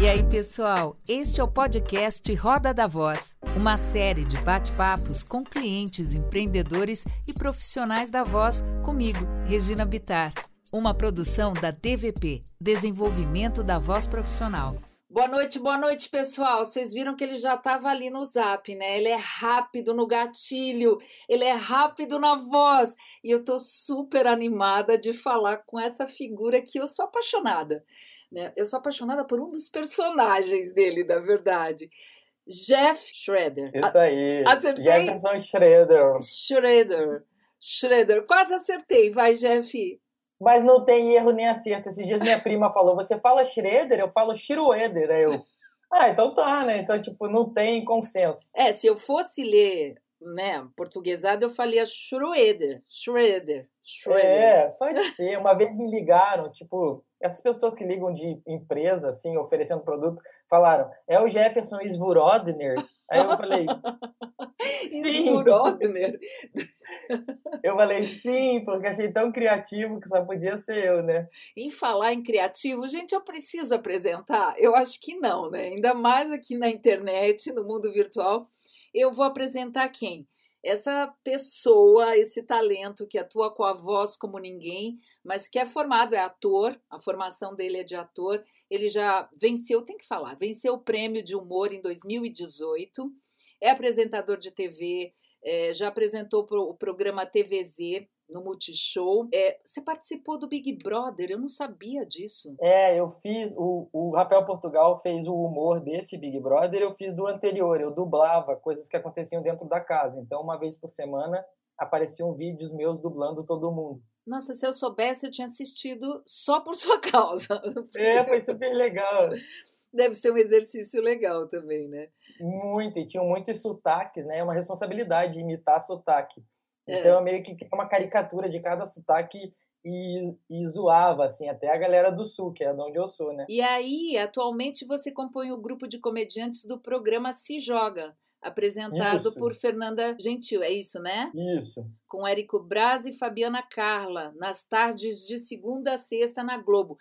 E aí, pessoal? Este é o podcast Roda da Voz, uma série de bate-papos com clientes, empreendedores e profissionais da voz comigo, Regina Bitar. Uma produção da DVP, Desenvolvimento da Voz Profissional. Boa noite, boa noite, pessoal. Vocês viram que ele já estava ali no zap, né? Ele é rápido no gatilho, ele é rápido na voz. E eu tô super animada de falar com essa figura que eu sou apaixonada. Né? Eu sou apaixonada por um dos personagens dele, na verdade. Jeff Schroeder. Isso aí. Acertei? Jefferson Schroeder. Schroeder. Schroeder. Quase acertei. Vai, Jeff. Mas não tem erro nem acerto. Esses dias minha prima falou: você fala Schroeder? Eu falo Schroeder. Aí eu. Ah, então tá, né? Então, tipo, não tem consenso. É, se eu fosse ler né, portuguesado, eu falei Schroeder. Schroeder. Schroeder. É, pode ser. Uma vez me ligaram, tipo, essas pessoas que ligam de empresa, assim, oferecendo produto, falaram, é o Jefferson Svorodner. Aí eu falei, Svorodner? eu falei, sim, porque achei tão criativo que só podia ser eu, né? Em falar em criativo, gente, eu preciso apresentar? Eu acho que não, né? Ainda mais aqui na internet, no mundo virtual. Eu vou apresentar quem? essa pessoa, esse talento que atua com a voz como ninguém, mas que é formado, é ator, a formação dele é de ator. Ele já venceu, tem que falar, venceu o prêmio de humor em 2018, é apresentador de TV, é, já apresentou o programa TVZ, no Multishow. É, você participou do Big Brother, eu não sabia disso. É, eu fiz. O, o Rafael Portugal fez o humor desse Big Brother, eu fiz do anterior. Eu dublava coisas que aconteciam dentro da casa. Então, uma vez por semana, apareciam vídeos meus dublando todo mundo. Nossa, se eu soubesse, eu tinha assistido só por sua causa. É, foi super legal. Deve ser um exercício legal também, né? Muito, e tinham muitos sotaques, né? É uma responsabilidade imitar sotaque. Então eu meio que criei uma caricatura de cada sotaque e, e zoava, assim, até a galera do Sul, que é de onde eu sou, né? E aí, atualmente você compõe o grupo de comediantes do programa Se Joga, apresentado Isso. por Fernanda Gentil, é isso, né? Isso. Com Érico Braz e Fabiana Carla, nas tardes de segunda a sexta na Globo.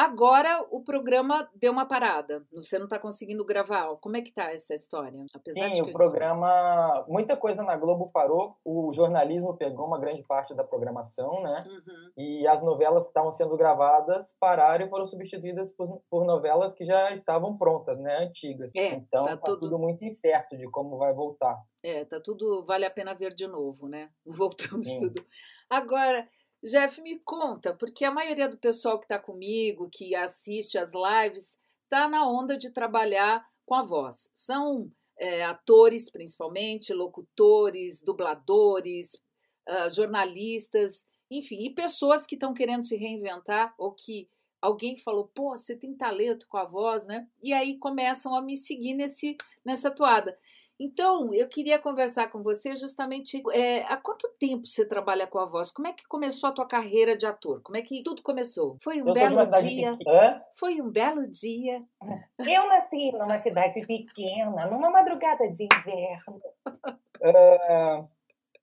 Agora o programa deu uma parada. Você não está conseguindo gravar. Como é que tá essa história? Apesar Sim, o programa. Muita coisa na Globo parou. O jornalismo pegou uma grande parte da programação, né? Uhum. E as novelas que estavam sendo gravadas pararam e foram substituídas por, por novelas que já estavam prontas, né? Antigas. É, então tá, tá tudo... tudo muito incerto de como vai voltar. É, tá tudo. Vale a pena ver de novo, né? Voltamos Sim. tudo. Agora. Jeff, me conta, porque a maioria do pessoal que está comigo, que assiste as lives, está na onda de trabalhar com a voz. São é, atores, principalmente, locutores, dubladores, uh, jornalistas, enfim, e pessoas que estão querendo se reinventar ou que alguém falou, pô, você tem talento com a voz, né? E aí começam a me seguir nesse, nessa toada. Então, eu queria conversar com você justamente é, há quanto tempo você trabalha com a voz? Como é que começou a tua carreira de ator? Como é que tudo começou? Foi um eu belo dia. Foi um belo dia. Eu nasci numa cidade pequena, numa madrugada de inverno. Uh,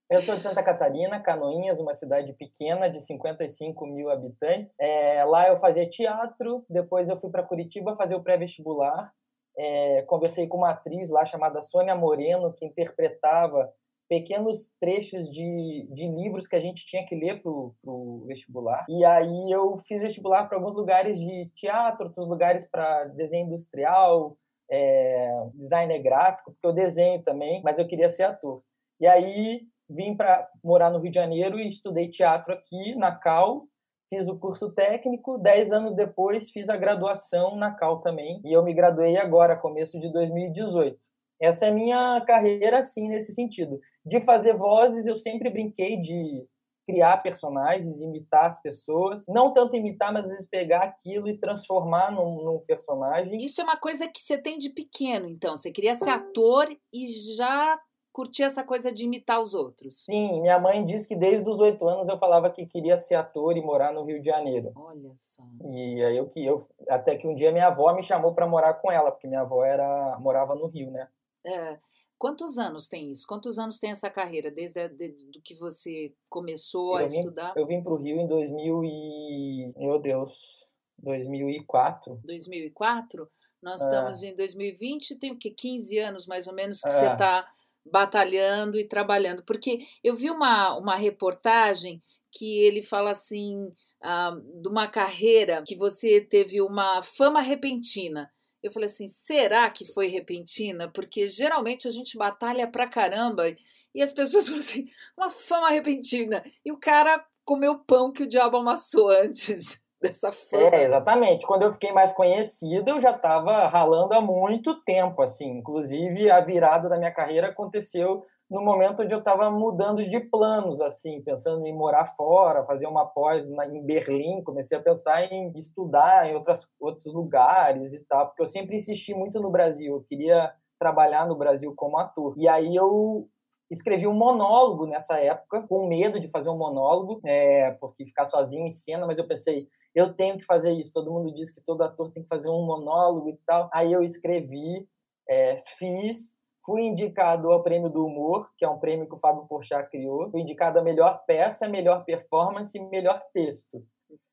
eu sou de Santa Catarina, Canoinhas, uma cidade pequena de 55 mil habitantes. É, lá eu fazia teatro, depois eu fui para Curitiba fazer o pré-vestibular é, conversei com uma atriz lá chamada Sônia Moreno, que interpretava pequenos trechos de, de livros que a gente tinha que ler para o vestibular. E aí eu fiz vestibular para alguns lugares de teatro, outros lugares para desenho industrial, é, design gráfico, porque eu desenho também, mas eu queria ser ator. E aí vim para morar no Rio de Janeiro e estudei teatro aqui na Cal fiz o curso técnico, dez anos depois fiz a graduação na Cal também, e eu me graduei agora, começo de 2018. Essa é a minha carreira, assim, nesse sentido. De fazer vozes, eu sempre brinquei de criar personagens, imitar as pessoas. Não tanto imitar, mas às vezes pegar aquilo e transformar num, num, personagem. Isso é uma coisa que você tem de pequeno, então. Você queria ser ator e já curtir essa coisa de imitar os outros. Sim, minha mãe disse que desde os oito anos eu falava que queria ser ator e morar no Rio de Janeiro. Olha só. E aí eu que eu até que um dia minha avó me chamou para morar com ela, porque minha avó era morava no Rio, né? É. Quantos anos tem isso? Quantos anos tem essa carreira desde a, de, do que você começou eu a vim, estudar? Eu vim para o Rio em 2000 e meu Deus, 2004. 2004? Nós É. estamos em 2020, tem o que 15 anos mais ou menos que É. você está batalhando e trabalhando. Porque eu vi uma, uma reportagem que ele fala assim ah, de uma carreira que você teve uma fama repentina. Eu falei assim, será que foi repentina? Porque geralmente a gente batalha pra caramba e as pessoas falam assim, uma fama repentina. E o cara comeu pão que o diabo amassou antes dessa fama. É, exatamente. Quando eu fiquei mais conhecido, eu já estava ralando há muito tempo, assim. Inclusive, a virada da minha carreira aconteceu no momento onde eu estava mudando de planos, assim, pensando em morar fora, fazer uma pós na, em Berlim, comecei a pensar em estudar em outras, outros lugares e tal, porque eu sempre insisti muito no Brasil, eu queria trabalhar no Brasil como ator. E aí eu escrevi um monólogo nessa época, com medo de fazer um monólogo, é, porque ficar sozinho em cena, mas eu pensei, eu tenho que fazer isso. Todo mundo diz que todo ator tem que fazer um monólogo e tal. Aí eu escrevi, é, fiz, fui indicado ao Prêmio do Humor, que é um prêmio que o Fábio Porchat criou. Fui indicado a melhor peça, melhor performance e melhor texto.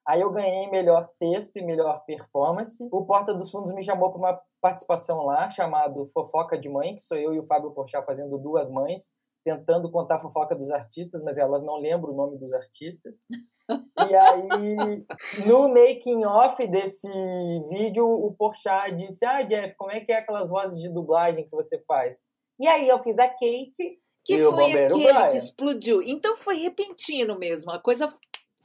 Aí eu ganhei melhor texto e melhor performance. O Porta dos Fundos me chamou para uma participação lá, chamado Fofoca de Mãe, que sou eu e o Fábio Porchat fazendo duas mães, tentando contar a fofoca dos artistas, mas elas não lembram o nome dos artistas. E aí, no making off desse vídeo, o Porchat disse: "Ah, Jeff, como é que é aquelas vozes de dublagem que você faz?" E aí eu fiz a Kate. Que foi aquele Brian. que explodiu. Então foi repentino mesmo. A coisa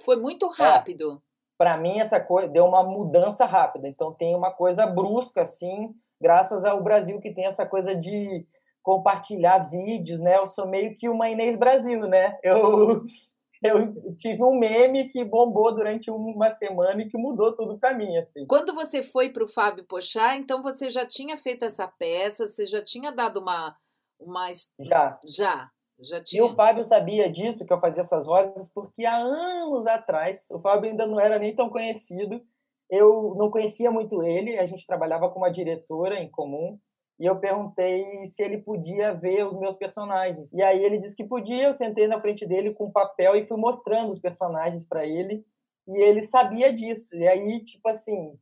foi muito É. rápido. Para mim essa coisa deu uma mudança rápida. Então tem uma coisa brusca assim, graças ao Brasil que tem essa coisa de compartilhar vídeos, né? Eu sou meio que uma Inês Brasil, né? Eu eu tive um meme que bombou durante uma semana e que mudou tudo para mim, assim. Quando você foi para o Fábio Pochá, então você já tinha feito essa peça, você já tinha dado uma. uma Já. já. Já E tinha. o Fábio sabia disso, que eu fazia essas vozes, porque há anos atrás, o Fábio ainda não era nem tão conhecido, eu não conhecia muito ele, a gente trabalhava com uma diretora em comum, e eu perguntei se ele podia ver os meus personagens. E aí ele disse que podia, eu sentei na frente dele com papel e fui mostrando os personagens para ele, e ele sabia disso. E aí, tipo assim,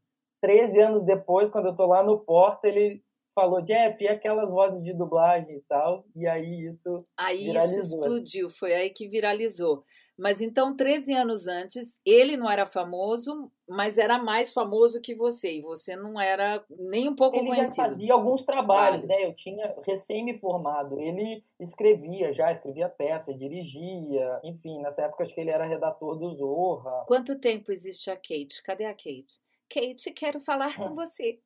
13 anos depois, quando eu tô lá no Porta, ele falou, Jeff, e aquelas vozes de dublagem e tal, e aí isso Aí isso viralizou, assim. explodiu, foi aí que viralizou. Mas então, 13 anos antes, ele não era famoso, mas era mais famoso que você. E você não era nem um pouco ele conhecido. fazia alguns trabalhos, né? Eu tinha recém me formado. Ele escrevia já, escrevia peça, dirigia, enfim, nessa época acho que ele era redator do Zorra. Quanto tempo existe a Kate? Cadê a Kate? Kate, quero falar com você.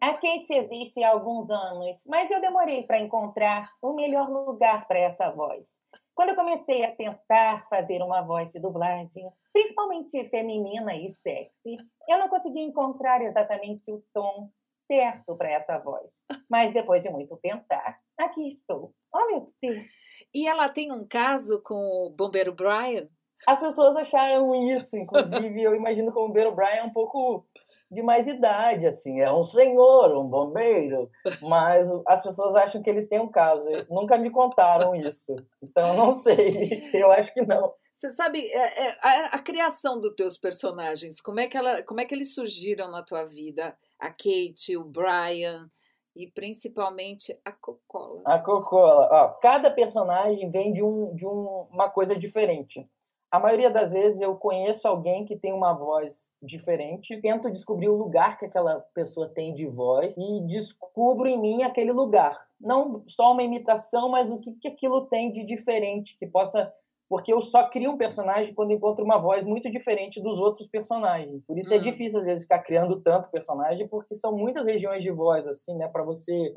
A Kate existe há alguns anos, mas eu demorei para encontrar o melhor lugar para essa voz. Quando eu comecei a tentar fazer uma voz de dublagem, principalmente feminina e sexy, eu não conseguia encontrar exatamente o tom certo para essa voz. Mas depois de muito tentar, aqui estou. Oh, meu Deus! E ela tem um caso com o bombeiro Brian? As pessoas acharam isso, inclusive eu imagino que o bombeiro Brian é um pouco de mais idade, assim, é um senhor, um bombeiro, mas as pessoas acham que eles têm um caso. Nunca me contaram isso, então não sei, eu acho que não. Você sabe, é, é, a, a criação dos teus personagens, como é, que ela, como é que eles surgiram na tua vida? A Kate, o Brian e principalmente a Cocola. A Cocola, ó, cada personagem vem de, um, de um, uma coisa diferente. A maioria das vezes eu conheço alguém que tem uma voz diferente, tento descobrir o lugar que aquela pessoa tem de voz e descubro em mim aquele lugar. Não só uma imitação, mas o que, que aquilo tem de diferente, que possa. Porque eu só crio um personagem quando encontro uma voz muito diferente dos outros personagens. Por isso é Hum. difícil, às vezes, ficar criando tanto personagem, porque são muitas regiões de voz, assim, né, para você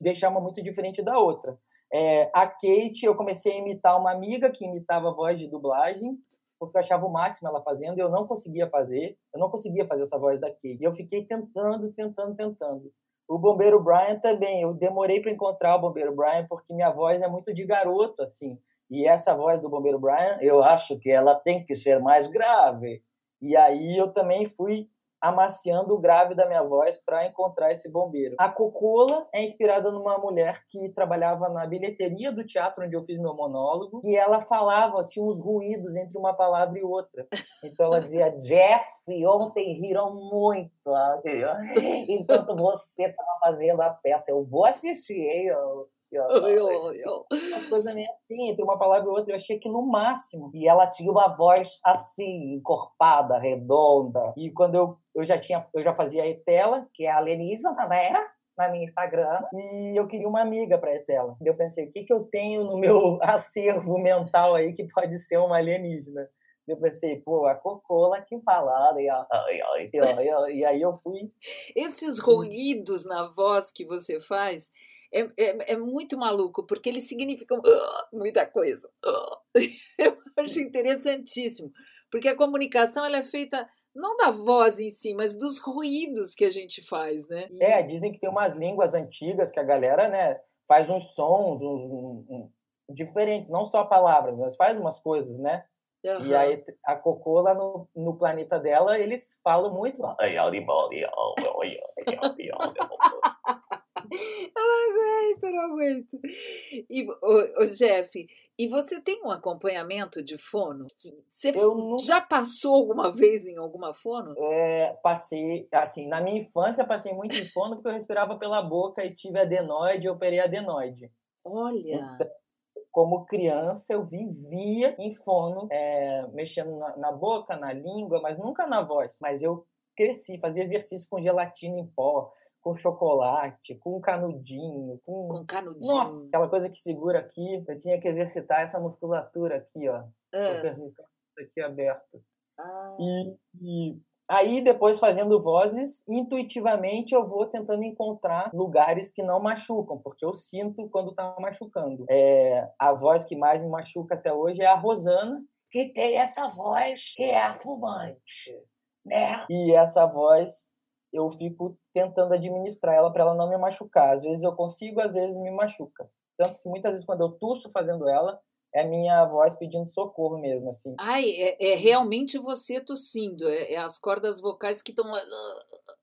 deixar uma muito diferente da outra. É, a Kate, eu comecei a imitar uma amiga que imitava a voz de dublagem, porque eu achava o máximo ela fazendo e eu não conseguia fazer. Eu não conseguia fazer essa voz da Kate. E eu fiquei tentando, tentando, tentando. O Bombeiro Brian também. Eu demorei para encontrar o Bombeiro Brian porque minha voz é muito de garoto, assim. E essa voz do Bombeiro Brian, eu acho que ela tem que ser mais grave. E aí eu também fui amaciando o grave da minha voz para encontrar esse bombeiro. A Cocola é inspirada numa mulher que trabalhava na bilheteria do teatro onde eu fiz meu monólogo, e ela falava, tinha uns ruídos entre uma palavra e outra. Então ela dizia: Jeff, ontem riram muito. Enquanto você estava fazendo a peça, eu vou assistir, hein? Eu As coisas meio assim, entre uma palavra e outra, eu achei aquilo no máximo. E ela tinha uma voz assim, encorpada, redonda. E quando eu, eu já tinha, eu já fazia a Etela, que é a alienígena, né? Na minha Instagram, e eu queria uma amiga para Etela. Eu pensei, o que, que eu tenho no meu acervo mental aí que pode ser uma alienígena? Eu pensei, pô, a Cocola que fala, e, e, e aí eu fui. Esses ruídos na voz que você faz, é, é, é, muito maluco, porque eles significam uh, muita coisa. Uh. Eu acho interessantíssimo, porque a comunicação ela é feita não da voz em si, mas dos ruídos que a gente faz, né? E... É, dizem que tem umas línguas antigas que a galera, né, faz uns sons uns, um, um, diferentes, não só palavras, mas faz umas coisas, né? Uhum. E aí a Cocô lá no, no planeta dela, eles falam muito. Eu não aguento, não aguento. E, o, Jeff, e você tem um acompanhamento de fono? Você não... já passou alguma vez em alguma fono? É, passei, assim, na minha infância passei muito em fono porque eu respirava pela boca e tive adenoide e operei adenoide. Olha! Então, como criança, eu vivia em fono, é, mexendo na, na boca, na língua, mas nunca na voz. Mas eu cresci, fazia exercício com gelatina em pó, com chocolate, com canudinho, com... com canudinho. Nossa, aquela coisa que segura aqui. Eu tinha que exercitar essa musculatura aqui, ó. É. Aqui aberto. Ah. E, e, aí, depois fazendo vozes, intuitivamente eu vou tentando encontrar lugares que não machucam, porque eu sinto quando tá machucando. É, a voz que mais me machuca até hoje é a Rosana, que tem essa voz que é a fumante, né? E essa voz eu fico tentando administrar ela para ela não me machucar. Às vezes eu consigo, às vezes me machuca. Tanto que muitas vezes quando eu tuço fazendo ela, é minha voz pedindo socorro mesmo, assim. Ai, é, é realmente você tossindo, é, é as cordas vocais que estão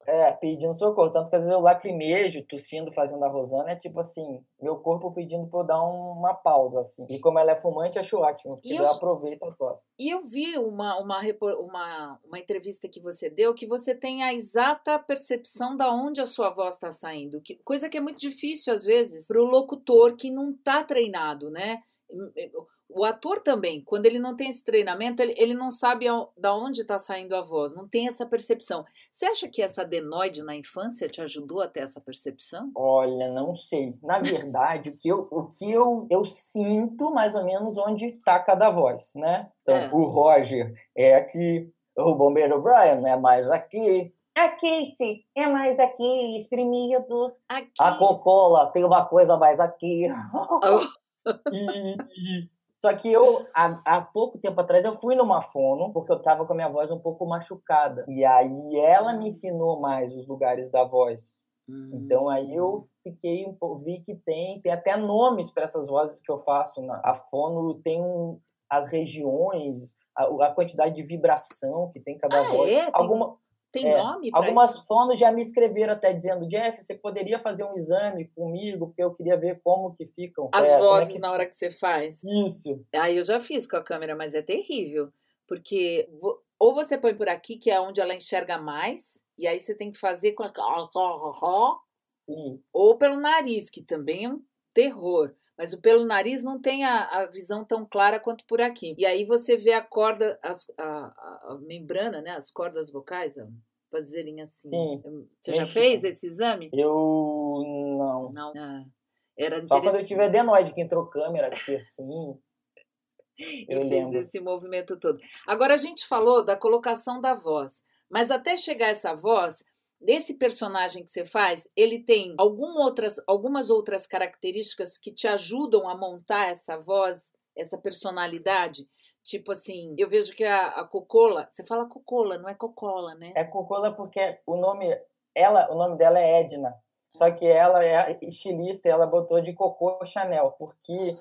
é, pedindo socorro. Tanto que às vezes eu lacrimejo, tossindo, fazendo a Rosana, é tipo assim, meu corpo pedindo pra eu dar uma pausa, assim. E como ela é fumante, acho ótimo, porque eu, eu aproveito a tosse. E eu vi uma, uma, uma, uma entrevista que você deu, que você tem a exata percepção da onde a sua voz está saindo. Que, coisa que é muito difícil, às vezes, pro locutor que não tá treinado, né? O ator também, quando ele não tem esse treinamento, ele, ele não sabe ao, da onde está saindo a voz, não tem essa percepção. Você acha que essa adenoide na infância te ajudou a ter essa percepção? Olha, não sei. Na verdade, o que eu, o que eu, eu sinto mais ou menos onde está cada voz, né? Então, é. o Roger é aqui, o Bombeiro Brian é mais aqui, a Kate é mais aqui, espremido. Aqui. A Cocola tem uma coisa mais aqui. E, só que eu, há, há, pouco tempo atrás, eu fui numa fono, porque eu tava com a minha voz um pouco machucada. E aí ela me ensinou mais os lugares da voz. Hum. Então aí eu fiquei um pouco, vi que tem, tem até nomes para essas vozes que eu faço. A fono tem as regiões, a, a, quantidade de vibração que tem cada ah, voz. É? Alguma, tem é, nome Algumas isso? fonos já me escreveram até dizendo, Jeff, você poderia fazer um exame comigo, porque eu queria ver como que ficam. As é, vozes é que... na hora que você faz. Isso. Ah, eu já fiz com a câmera, mas é terrível. Porque ou você põe por aqui, que é onde ela enxerga mais, e aí você tem que fazer com a... Sim. Ou pelo nariz, que também é um terror. Mas o pelo nariz não tem a, a, visão tão clara quanto por aqui. E aí você vê a corda, as, a, a, membrana, né? As cordas vocais, fazerem assim. Sim. Você já fez esse exame? Eu não. Não. Ah, era Só quando eu tive adenoide, que entrou câmera aqui assim. e fez esse movimento todo. Agora a gente falou da colocação da voz, mas até chegar essa voz, desse personagem que você faz, ele tem algum outras, algumas outras características que te ajudam a montar essa voz, essa personalidade? Tipo assim, eu vejo que a, a Cocola, você fala Cocola, não é Cocola, né? É Cocola porque o nome, ela, o nome dela é Edna. Só que ela é estilista ela botou de Cocô Chanel, porque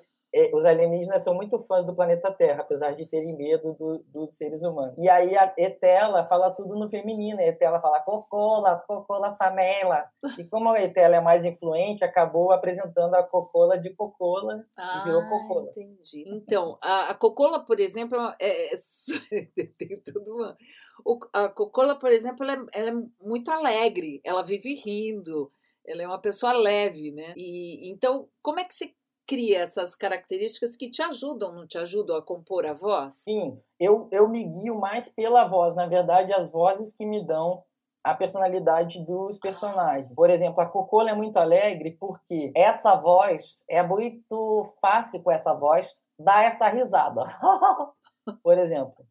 os alienígenas são muito fãs do planeta Terra, apesar de terem medo do, dos seres humanos. E aí a Etela fala tudo no feminino. A Etela fala Cocola, Cocola Samela. E como a Etela é mais influente, acabou apresentando a Cocola de Cocola ah, e virou ah, Cocola. Entendi. Então, a, a Cocola, por exemplo, é, é, tem tudo uma... O, a Cocola, por exemplo, ela é, ela é muito alegre, ela vive rindo, ela é uma pessoa leve, né? E então, como é que você cria essas características que te ajudam, não te ajudam a compor a voz? Sim, eu, eu me guio mais pela voz. Na verdade, as vozes que me dão a personalidade dos personagens. Por exemplo, a Cocola é muito alegre porque essa voz é muito fácil com essa voz dar essa risada. por exemplo,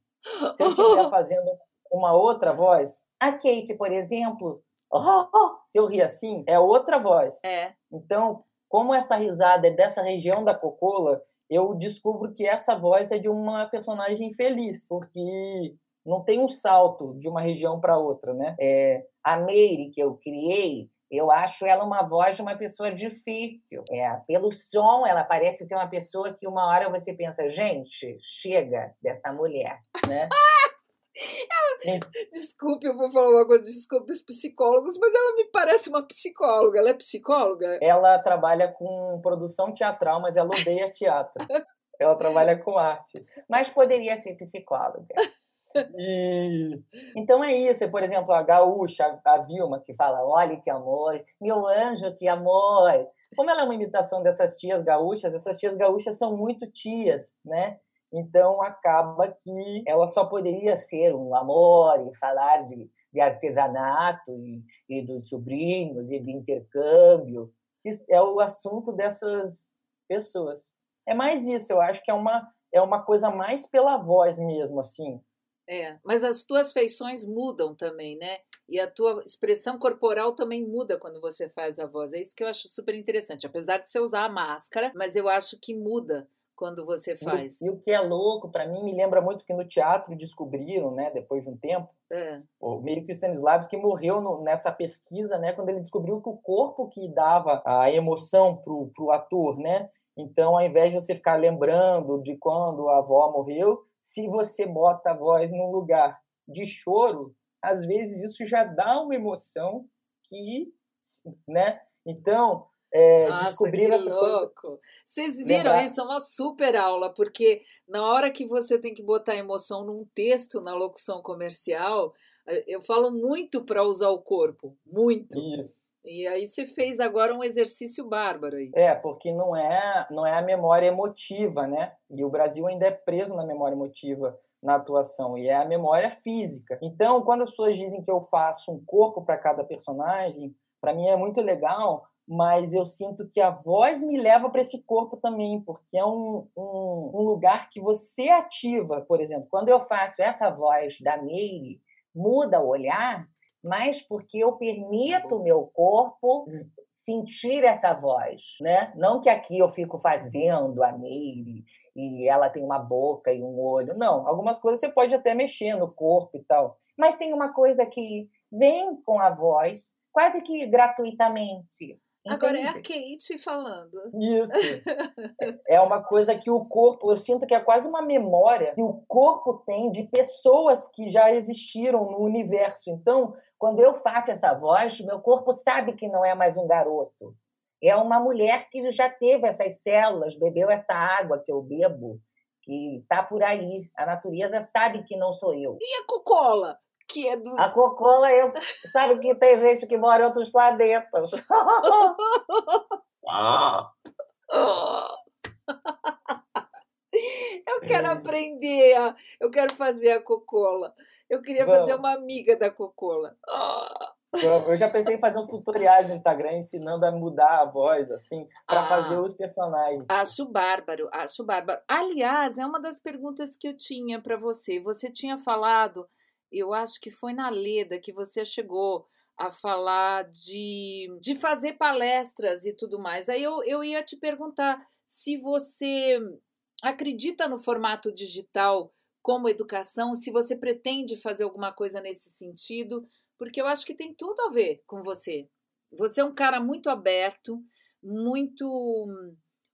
se eu estiver fazendo uma outra voz, a Kate, por exemplo, se eu rir assim, é outra voz. É. Então, como essa risada é dessa região da Cocola, eu descubro que essa voz é de uma personagem feliz, porque não tem um salto de uma região para outra, né? É, a Meire que eu criei, eu acho ela uma voz de uma pessoa difícil. É, pelo som, ela parece ser uma pessoa que uma hora você pensa, gente, chega dessa mulher, né? Ela, desculpe, eu vou falar uma coisa, desculpe os psicólogos, mas ela me parece uma psicóloga. Ela é psicóloga? Ela trabalha com produção teatral, mas ela odeia teatro. ela trabalha com arte. Mas poderia ser psicóloga. E... Então é isso, por exemplo, a gaúcha, a Vilma, que fala: olha que amor, meu anjo, que amor. Como ela é uma imitação dessas tias gaúchas, essas tias gaúchas são muito tias, né? Então acaba que ela só poderia ser um amor e falar de, de artesanato e, e dos sobrinhos e de intercâmbio, que é o assunto dessas pessoas. É mais isso, eu acho que é uma, é uma coisa mais pela voz mesmo, assim. É, mas as tuas feições mudam também, né? E a tua expressão corporal também muda quando você faz a voz. É isso que eu acho super interessante. Apesar de você usar a máscara, mas eu acho que muda quando você faz. E, o que é louco, para mim, me lembra muito que no teatro descobriram, né, depois de um tempo, é. o Meio Stanislavski morreu no, nessa pesquisa, né, quando ele descobriu que o corpo que dava a emoção pro, pro ator, né, então, ao invés de você ficar lembrando de quando a avó morreu, se você bota a voz num lugar de choro, às vezes isso já dá uma emoção que, né? Então, é, Nossa, descobriram essa louco. coisa. Vocês viram Lembrar. isso? É uma super aula, porque na hora que você tem que botar emoção num texto, na locução comercial, eh, eu falo muito para usar o corpo, muito. Isso. E aí você fez agora um exercício bárbaro aí. É, porque não é, não é a memória emotiva, né? E o Brasil ainda é preso na memória emotiva na atuação, e é a memória física. Então, quando as pessoas dizem que eu faço um corpo para cada personagem, para mim é muito legal, mas eu sinto que a voz me leva para esse corpo também, porque é um, um, um, lugar que você ativa, por exemplo. Quando eu faço essa voz da Meire, muda o olhar, mas porque eu permito o meu corpo sentir essa voz, né? Não que aqui eu fico fazendo a Meire e ela tem uma boca e um olho. Não, algumas coisas você pode até mexer no corpo e tal. Mas tem uma coisa que vem com a voz quase que gratuitamente. Agora é a Kate falando. Isso. é uma coisa que o corpo, eu sinto que é quase uma memória que o corpo tem de pessoas que já existiram no universo. Então, quando eu faço essa voz, meu corpo sabe que não é mais um garoto. É uma mulher que já teve essas células, bebeu essa água que eu bebo, que está por aí. A natureza sabe que não sou eu. E a Cocola? Que é do. A Cocola, eu... sabe que tem gente que mora em outros planetas. Eu quero aprender, eu quero fazer a Cocola. Eu queria Vamos. fazer uma amiga da Cocola. Eu já pensei em fazer uns tutoriais no Instagram ensinando a mudar a voz, assim, para ah, fazer os personagens. Acho bárbaro, acho bárbaro. Aliás, é uma das perguntas que eu tinha para você. Você tinha falado eu acho que foi na Leda que você chegou a falar de, de fazer palestras e tudo mais. Aí eu, eu ia te perguntar se você acredita no formato digital como educação, se você pretende fazer alguma coisa nesse sentido, porque eu acho que tem tudo a ver com você. Você é um cara muito aberto, muito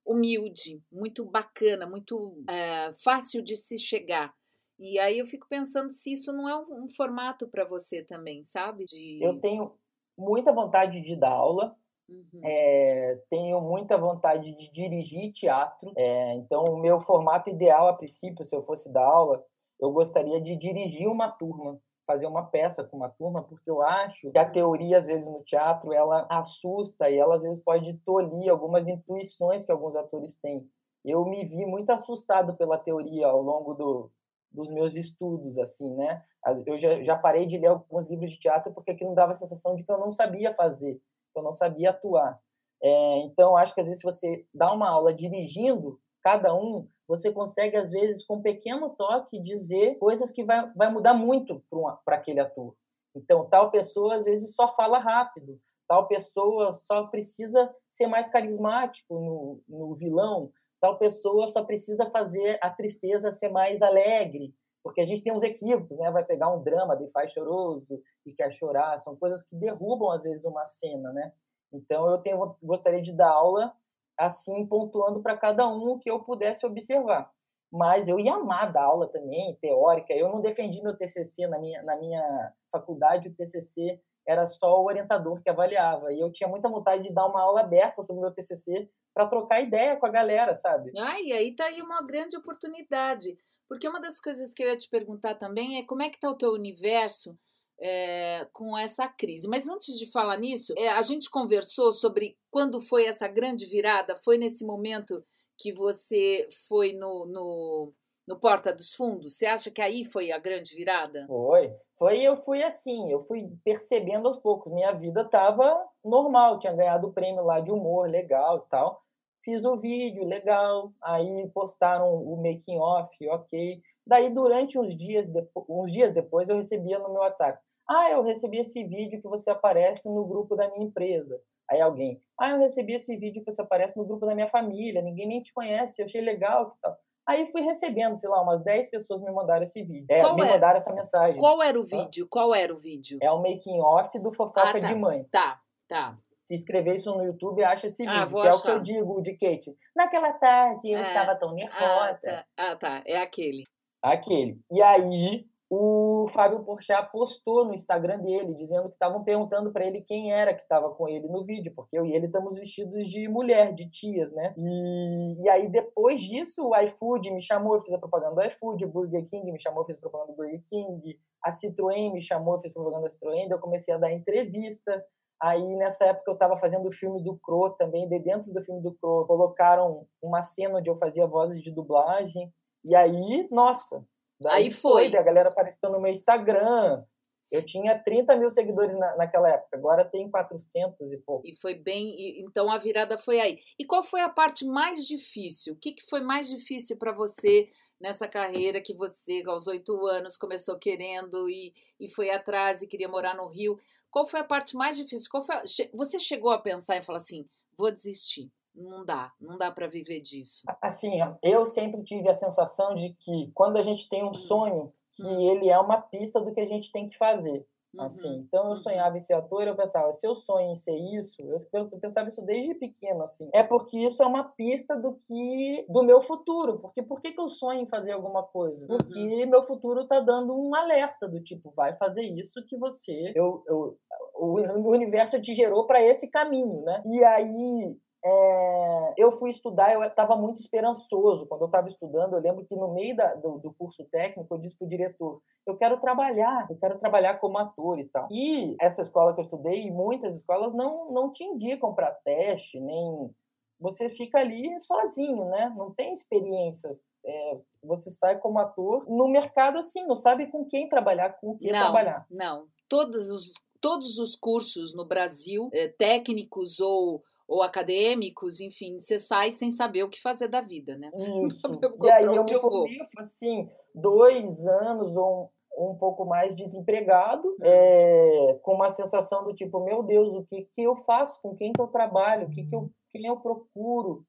humilde, muito bacana, muito é, fácil de se chegar. E aí eu fico pensando se isso não é um, um formato para você também, sabe? De... Eu tenho muita vontade de dar aula, Uhum. É, tenho muita vontade de dirigir teatro, é, então o meu formato ideal, a princípio, se eu fosse dar aula, eu gostaria de dirigir uma turma, fazer uma peça com uma turma, porque eu acho que a teoria, às vezes, no teatro, ela assusta e ela, às vezes, pode tolir algumas intuições que alguns atores têm. Eu me vi muito assustado pela teoria ao longo do, dos meus estudos, assim, né? Eu já, já parei de ler alguns livros de teatro porque aquilo dava a sensação de que eu não sabia fazer, que eu não sabia atuar. É, então, acho que às vezes você dá uma aula dirigindo cada um, você consegue, às vezes, com um pequeno toque, dizer coisas que vai, vai mudar muito para aquele ator. Então, tal pessoa, às vezes, só fala rápido, tal pessoa só precisa ser mais carismático no, no vilão, tal pessoa só precisa fazer a tristeza ser mais alegre, porque a gente tem uns equívocos, né? Vai pegar um drama de faz choroso e quer chorar, são coisas que derrubam às vezes uma cena, né? Então eu tenho, gostaria de dar aula assim pontuando para cada um que eu pudesse observar. Mas eu ia amar dar aula também, teórica. Eu não defendi meu TCC na minha, na minha faculdade, o TCC era só o orientador que avaliava. E eu tinha muita vontade de dar uma aula aberta sobre o meu TCC para trocar ideia com a galera, sabe? Ah, e aí tá aí uma grande oportunidade. Porque uma das coisas que eu ia te perguntar também é como é que tá o teu universo é, com essa crise. Mas antes de falar nisso, é, a gente conversou sobre quando foi essa grande virada. Foi nesse momento que você foi no, no, no Porta dos Fundos? Você acha que aí foi a grande virada? Foi. Foi, eu fui assim, eu fui percebendo aos poucos. Minha vida estava normal, tinha ganhado o prêmio lá de humor, legal e tal. Fiz o vídeo, legal. Aí postaram o making off, ok. Daí, durante uns dias, depois, uns dias depois, eu recebia no meu WhatsApp. Ah, eu recebi esse vídeo que você aparece no grupo da minha empresa. Aí alguém, ah, eu recebi esse vídeo que você aparece no grupo da minha família, ninguém nem te conhece, eu achei legal tal. Aí fui recebendo, sei lá, umas 10 pessoas me mandaram esse vídeo. É, me mandaram essa mensagem. Qual era o vídeo? Qual era o vídeo? É o making off do Fofoca ah, tá. de Mãe. Tá, tá. Se escrever isso no YouTube, acha esse ah, vídeo, que achar. é o que eu digo de Kate. Naquela tarde eu é. estava tão nervosa. Ah tá. ah, tá. É aquele. Aquele. E aí, o Fábio Porchat postou no Instagram dele, dizendo que estavam perguntando para ele quem era que estava com ele no vídeo, porque eu e ele estamos vestidos de mulher, de tias, né? E, e aí, depois disso, o iFood me chamou, eu fiz a propaganda do iFood, o Burger King me chamou, eu fiz a propaganda do Burger King, a Citroën me chamou, eu fiz propaganda da Citroën, daí eu comecei a dar entrevista. Aí, nessa época, eu estava fazendo o filme do Cro também, de dentro do filme do Cro, colocaram uma cena onde eu fazia vozes de dublagem. E aí, nossa, Daí aí foi. foi. A galera apareceu no meu Instagram. Eu tinha 30 mil seguidores na, naquela época, agora tem 400 e pouco. E foi bem. E, então a virada foi aí. E qual foi a parte mais difícil? O que, que foi mais difícil para você nessa carreira que você, aos oito anos, começou querendo e, e foi atrás e queria morar no Rio? Qual foi a parte mais difícil? Qual foi a... Você chegou a pensar e falar assim: vou desistir? Não dá, não dá para viver disso. Assim, eu sempre tive a sensação de que quando a gente tem um hum. sonho, que hum. ele é uma pista do que a gente tem que fazer. Assim, uhum. então eu uhum. sonhava em ser ator, eu pensava, se eu sonho em ser isso, eu pensava isso desde pequeno, assim. É porque isso é uma pista do que do meu futuro. Porque por que, que eu sonho em fazer alguma coisa? Uhum. Porque uhum. meu futuro tá dando um alerta do tipo, vai fazer isso que você eu, eu o universo te gerou para esse caminho, né? E aí é, eu fui estudar, eu estava muito esperançoso. Quando eu estava estudando, eu lembro que no meio da, do, do, curso técnico, eu disse para o diretor: eu quero trabalhar, eu quero trabalhar como ator e tal. E essa escola que eu estudei, muitas escolas não, não te indicam para teste, nem. Você fica ali sozinho, né? Não tem experiência. É, você sai como ator no mercado assim, não sabe com quem trabalhar, com o que não, trabalhar. Não, todos os, todos os cursos no Brasil, é, técnicos ou ou acadêmicos, enfim, você sai sem saber o que fazer da vida, né? Isso. e aí eu me formei, assim, dois anos ou um, um pouco mais desempregado, uhum. é, com uma sensação do tipo, meu Deus, o que, que eu faço? Com quem que eu trabalho? O que, que eu, quem eu procuro?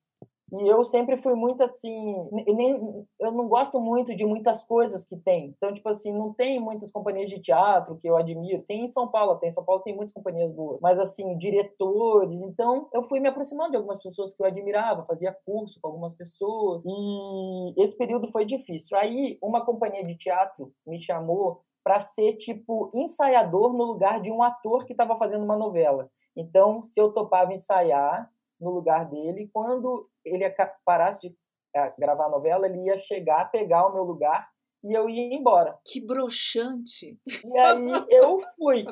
E eu sempre fui muito assim, nem, eu não gosto muito de muitas coisas que tem. Então, tipo assim, não tem muitas companhias de teatro que eu admiro. Tem em São Paulo, tem em São Paulo tem muitas companhias boas, mas assim, diretores. Então, eu fui me aproximando de algumas pessoas que eu admirava, fazia curso com algumas pessoas. E esse período foi difícil. Aí, uma companhia de teatro me chamou para ser tipo ensaiador no lugar de um ator que estava fazendo uma novela. Então, se eu topava ensaiar no lugar dele, quando ele parasse de eh, gravar a novela, ele ia chegar, pegar o meu lugar e eu ia embora. Que broxante! E aí eu fui.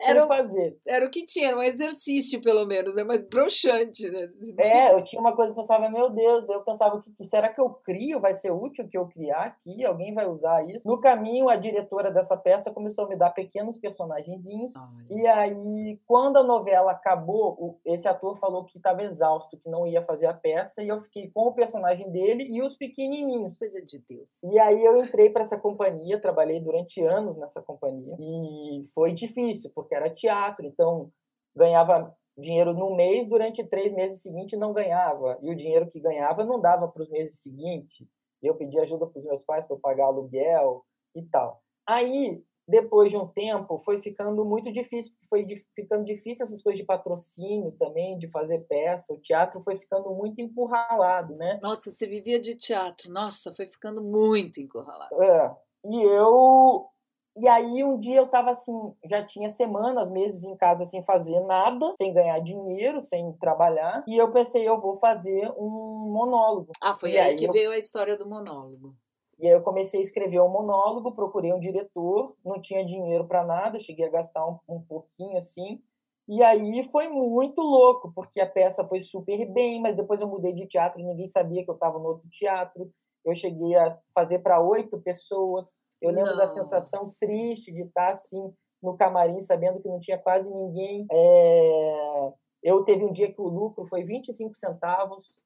Era o, fazer. Era o que tinha, era um exercício, pelo menos, né? Mas broxante, né? É, eu tinha uma coisa que eu pensava, meu Deus, eu pensava, que, será que eu crio? Vai ser útil que eu criar aqui? Alguém vai usar isso? No caminho, a diretora dessa peça começou a me dar pequenos personagenzinhos. E aí, quando a novela acabou, esse ator falou que estava exausto, que não ia fazer a peça, e eu fiquei com o personagem dele e os pequenininhos. Coisa de Deus. E aí eu entrei para essa companhia, trabalhei durante anos nessa companhia, e foi difícil difícil, porque era teatro, então ganhava dinheiro no mês, durante três meses seguintes não ganhava. E o dinheiro que ganhava não dava para os meses seguintes. Eu pedi ajuda para os meus pais para pagar aluguel e tal. Aí, depois de um tempo, foi ficando muito difícil, foi ficando difícil essas coisas de patrocínio também, de fazer peça. O teatro foi ficando muito encurralado, né? Nossa, você vivia de teatro. Nossa, foi ficando muito encurralado. É. E eu e aí um dia eu tava assim, já tinha semanas, meses em casa sem fazer nada, sem ganhar dinheiro, sem trabalhar, e eu pensei, eu vou fazer um monólogo. Ah, foi e aí, aí que eu... veio a história do monólogo. E aí eu comecei a escrever um monólogo, procurei um diretor, não tinha dinheiro para nada, cheguei a gastar um, um pouquinho assim. E aí foi muito louco, porque a peça foi super bem, mas depois eu mudei de teatro, ninguém sabia que eu estava no outro teatro eu cheguei a fazer para oito pessoas. Eu lembro Nossa. da sensação triste de estar assim no camarim, sabendo que não tinha quase ninguém. É... Eu teve um dia que o lucro foi 25 centavos.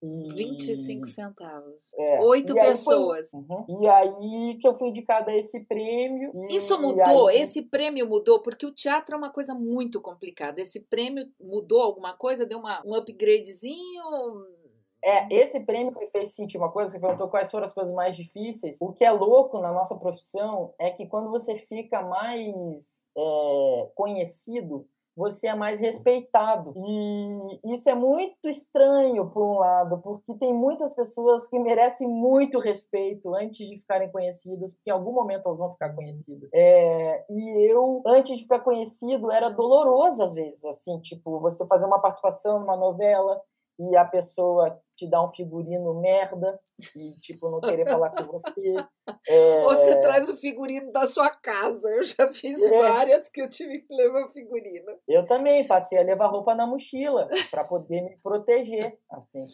E... 25 centavos. É. Oito pessoas. Foi... Uhum. E aí que eu fui indicada a esse prêmio. E... Isso mudou? Aí... Esse prêmio mudou? Porque o teatro é uma coisa muito complicada. Esse prêmio mudou alguma coisa? Deu uma, um upgradezinho? É, esse prêmio me fez sentir uma coisa, você perguntou quais foram as coisas mais difíceis. O que é louco na nossa profissão é que quando você fica mais é, conhecido, você é mais respeitado. E isso é muito estranho, por um lado, porque tem muitas pessoas que merecem muito respeito antes de ficarem conhecidas, porque em algum momento elas vão ficar conhecidas. É, e eu, antes de ficar conhecido, era doloroso às vezes, assim, tipo, você fazer uma participação numa novela e a pessoa te dá um figurino merda e, tipo, não querer falar com você. É... Você traz o figurino da sua casa. Eu já fiz é. várias que eu tive que levar figurino. Eu também passei a levar roupa na mochila para poder me proteger, assim.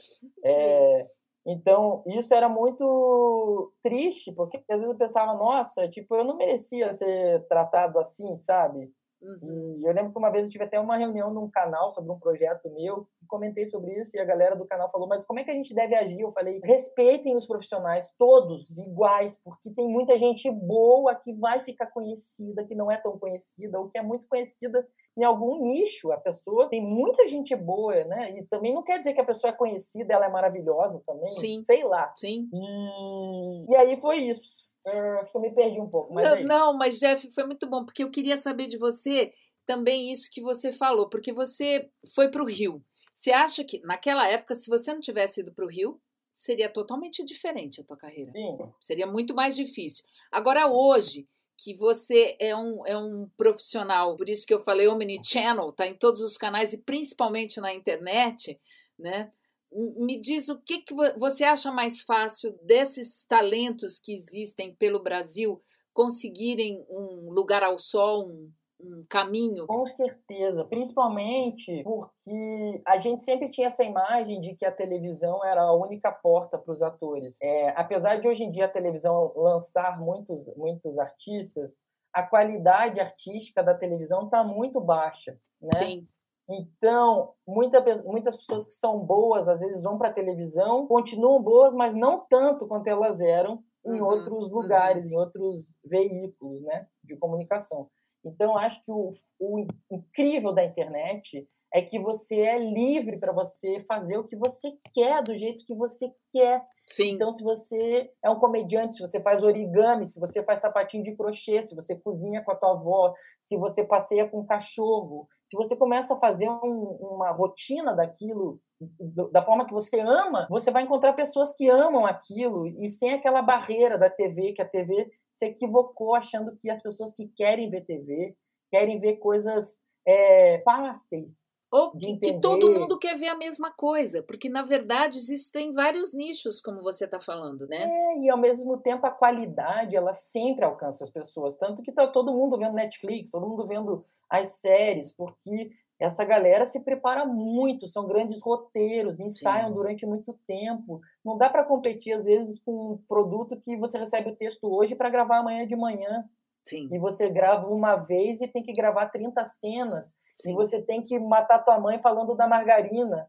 É... Então, isso era muito triste, porque às vezes eu pensava, nossa, tipo, eu não merecia ser tratado assim, sabe? Uhum. E eu lembro que uma vez eu tive até uma reunião num canal sobre um projeto meu, e comentei sobre isso, e a galera do canal falou, mas como é que a gente deve agir? Eu falei, respeitem os profissionais, todos iguais, porque tem muita gente boa que vai ficar conhecida, que não é tão conhecida, ou que é muito conhecida em algum nicho. A pessoa tem muita gente boa, né? E também não quer dizer que a pessoa é conhecida, ela é maravilhosa também. Sim. Sei lá. Sim. E, e aí foi isso acho que eu me perdi um pouco. Mas não, é não, mas Jeff, foi muito bom, porque eu queria saber de você também isso que você falou, porque você foi para o Rio. Você acha que naquela época, se você não tivesse ido para o Rio, seria totalmente diferente a tua carreira? Sim. Seria muito mais difícil. Agora, hoje, que você é um, é um profissional, por isso que eu falei omnichannel, tá em todos os canais e principalmente na internet, né? Me diz o que, que você acha mais fácil desses talentos que existem pelo Brasil conseguirem um lugar ao sol, um, um caminho? Com certeza, principalmente porque a gente sempre tinha essa imagem de que a televisão era a única porta para os atores. É, apesar de hoje em dia a televisão lançar muitos, muitos artistas, a qualidade artística da televisão está muito baixa, né? Sim. Então, muita, muitas pessoas que são boas, às vezes vão para a televisão, continuam boas, mas não tanto quanto elas eram em uhum, outros uhum. lugares, uhum. em outros veículos né, de comunicação. Então, acho que o, o incrível da internet é que você é livre para você fazer o que você quer, do jeito que você quer. Sim. Então, se você é um comediante, se você faz origami, se você faz sapatinho de crochê, se você cozinha com a tua avó, se você passeia com um cachorro, se você começa a fazer um, uma rotina daquilo, da forma que você ama, você vai encontrar pessoas que amam aquilo e sem aquela barreira da TV, que a TV se equivocou achando que as pessoas que querem ver TV querem ver coisas é, fáceis ou que todo mundo quer ver a mesma coisa, porque na verdade existem vários nichos, como você está falando, né? É, e ao mesmo tempo a qualidade ela sempre alcança as pessoas, tanto que está todo mundo vendo Netflix, todo mundo vendo as séries, porque essa galera se prepara muito, são grandes roteiros, ensaiam Sim. durante muito tempo. Não dá para competir às vezes com um produto que você recebe o texto hoje para gravar amanhã de manhã. Sim. E você grava uma vez e tem que gravar 30 cenas. Sim. E você tem que matar tua mãe falando da margarina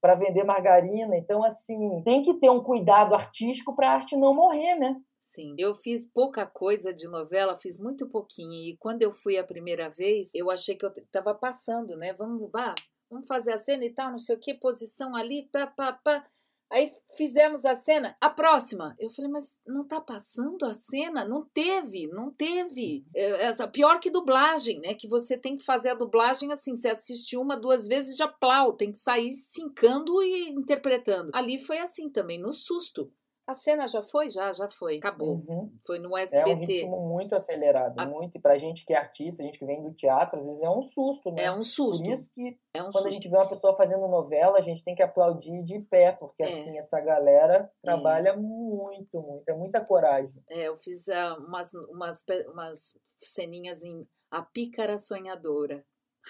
para vender margarina. Então, assim, tem que ter um cuidado artístico para a arte não morrer, né? Sim, eu fiz pouca coisa de novela, fiz muito pouquinho. E quando eu fui a primeira vez, eu achei que eu estava passando, né? Vamos, vá, vamos fazer a cena e tal, não sei o que, posição ali, pá, pá, pá. Aí fizemos a cena, a próxima. Eu falei, mas não tá passando a cena? Não teve, não teve. É, essa, pior que dublagem, né? Que você tem que fazer a dublagem assim, você assiste uma, duas vezes já plau, tem que sair sincando e interpretando. Ali foi assim também, no susto. A cena já foi? Já, já foi. Acabou. Uhum. Foi no SBT. É um ritmo muito acelerado, a... muito. E pra gente que é artista, a gente que vem do teatro, às vezes é um susto, né? É um susto. Por isso que é um quando susto. a gente vê uma pessoa fazendo novela, a gente tem que aplaudir de pé, porque é. assim, essa galera trabalha é. muito, muito. É muita coragem. É, eu fiz uh, umas, umas, umas ceninhas em A Pícara Sonhadora.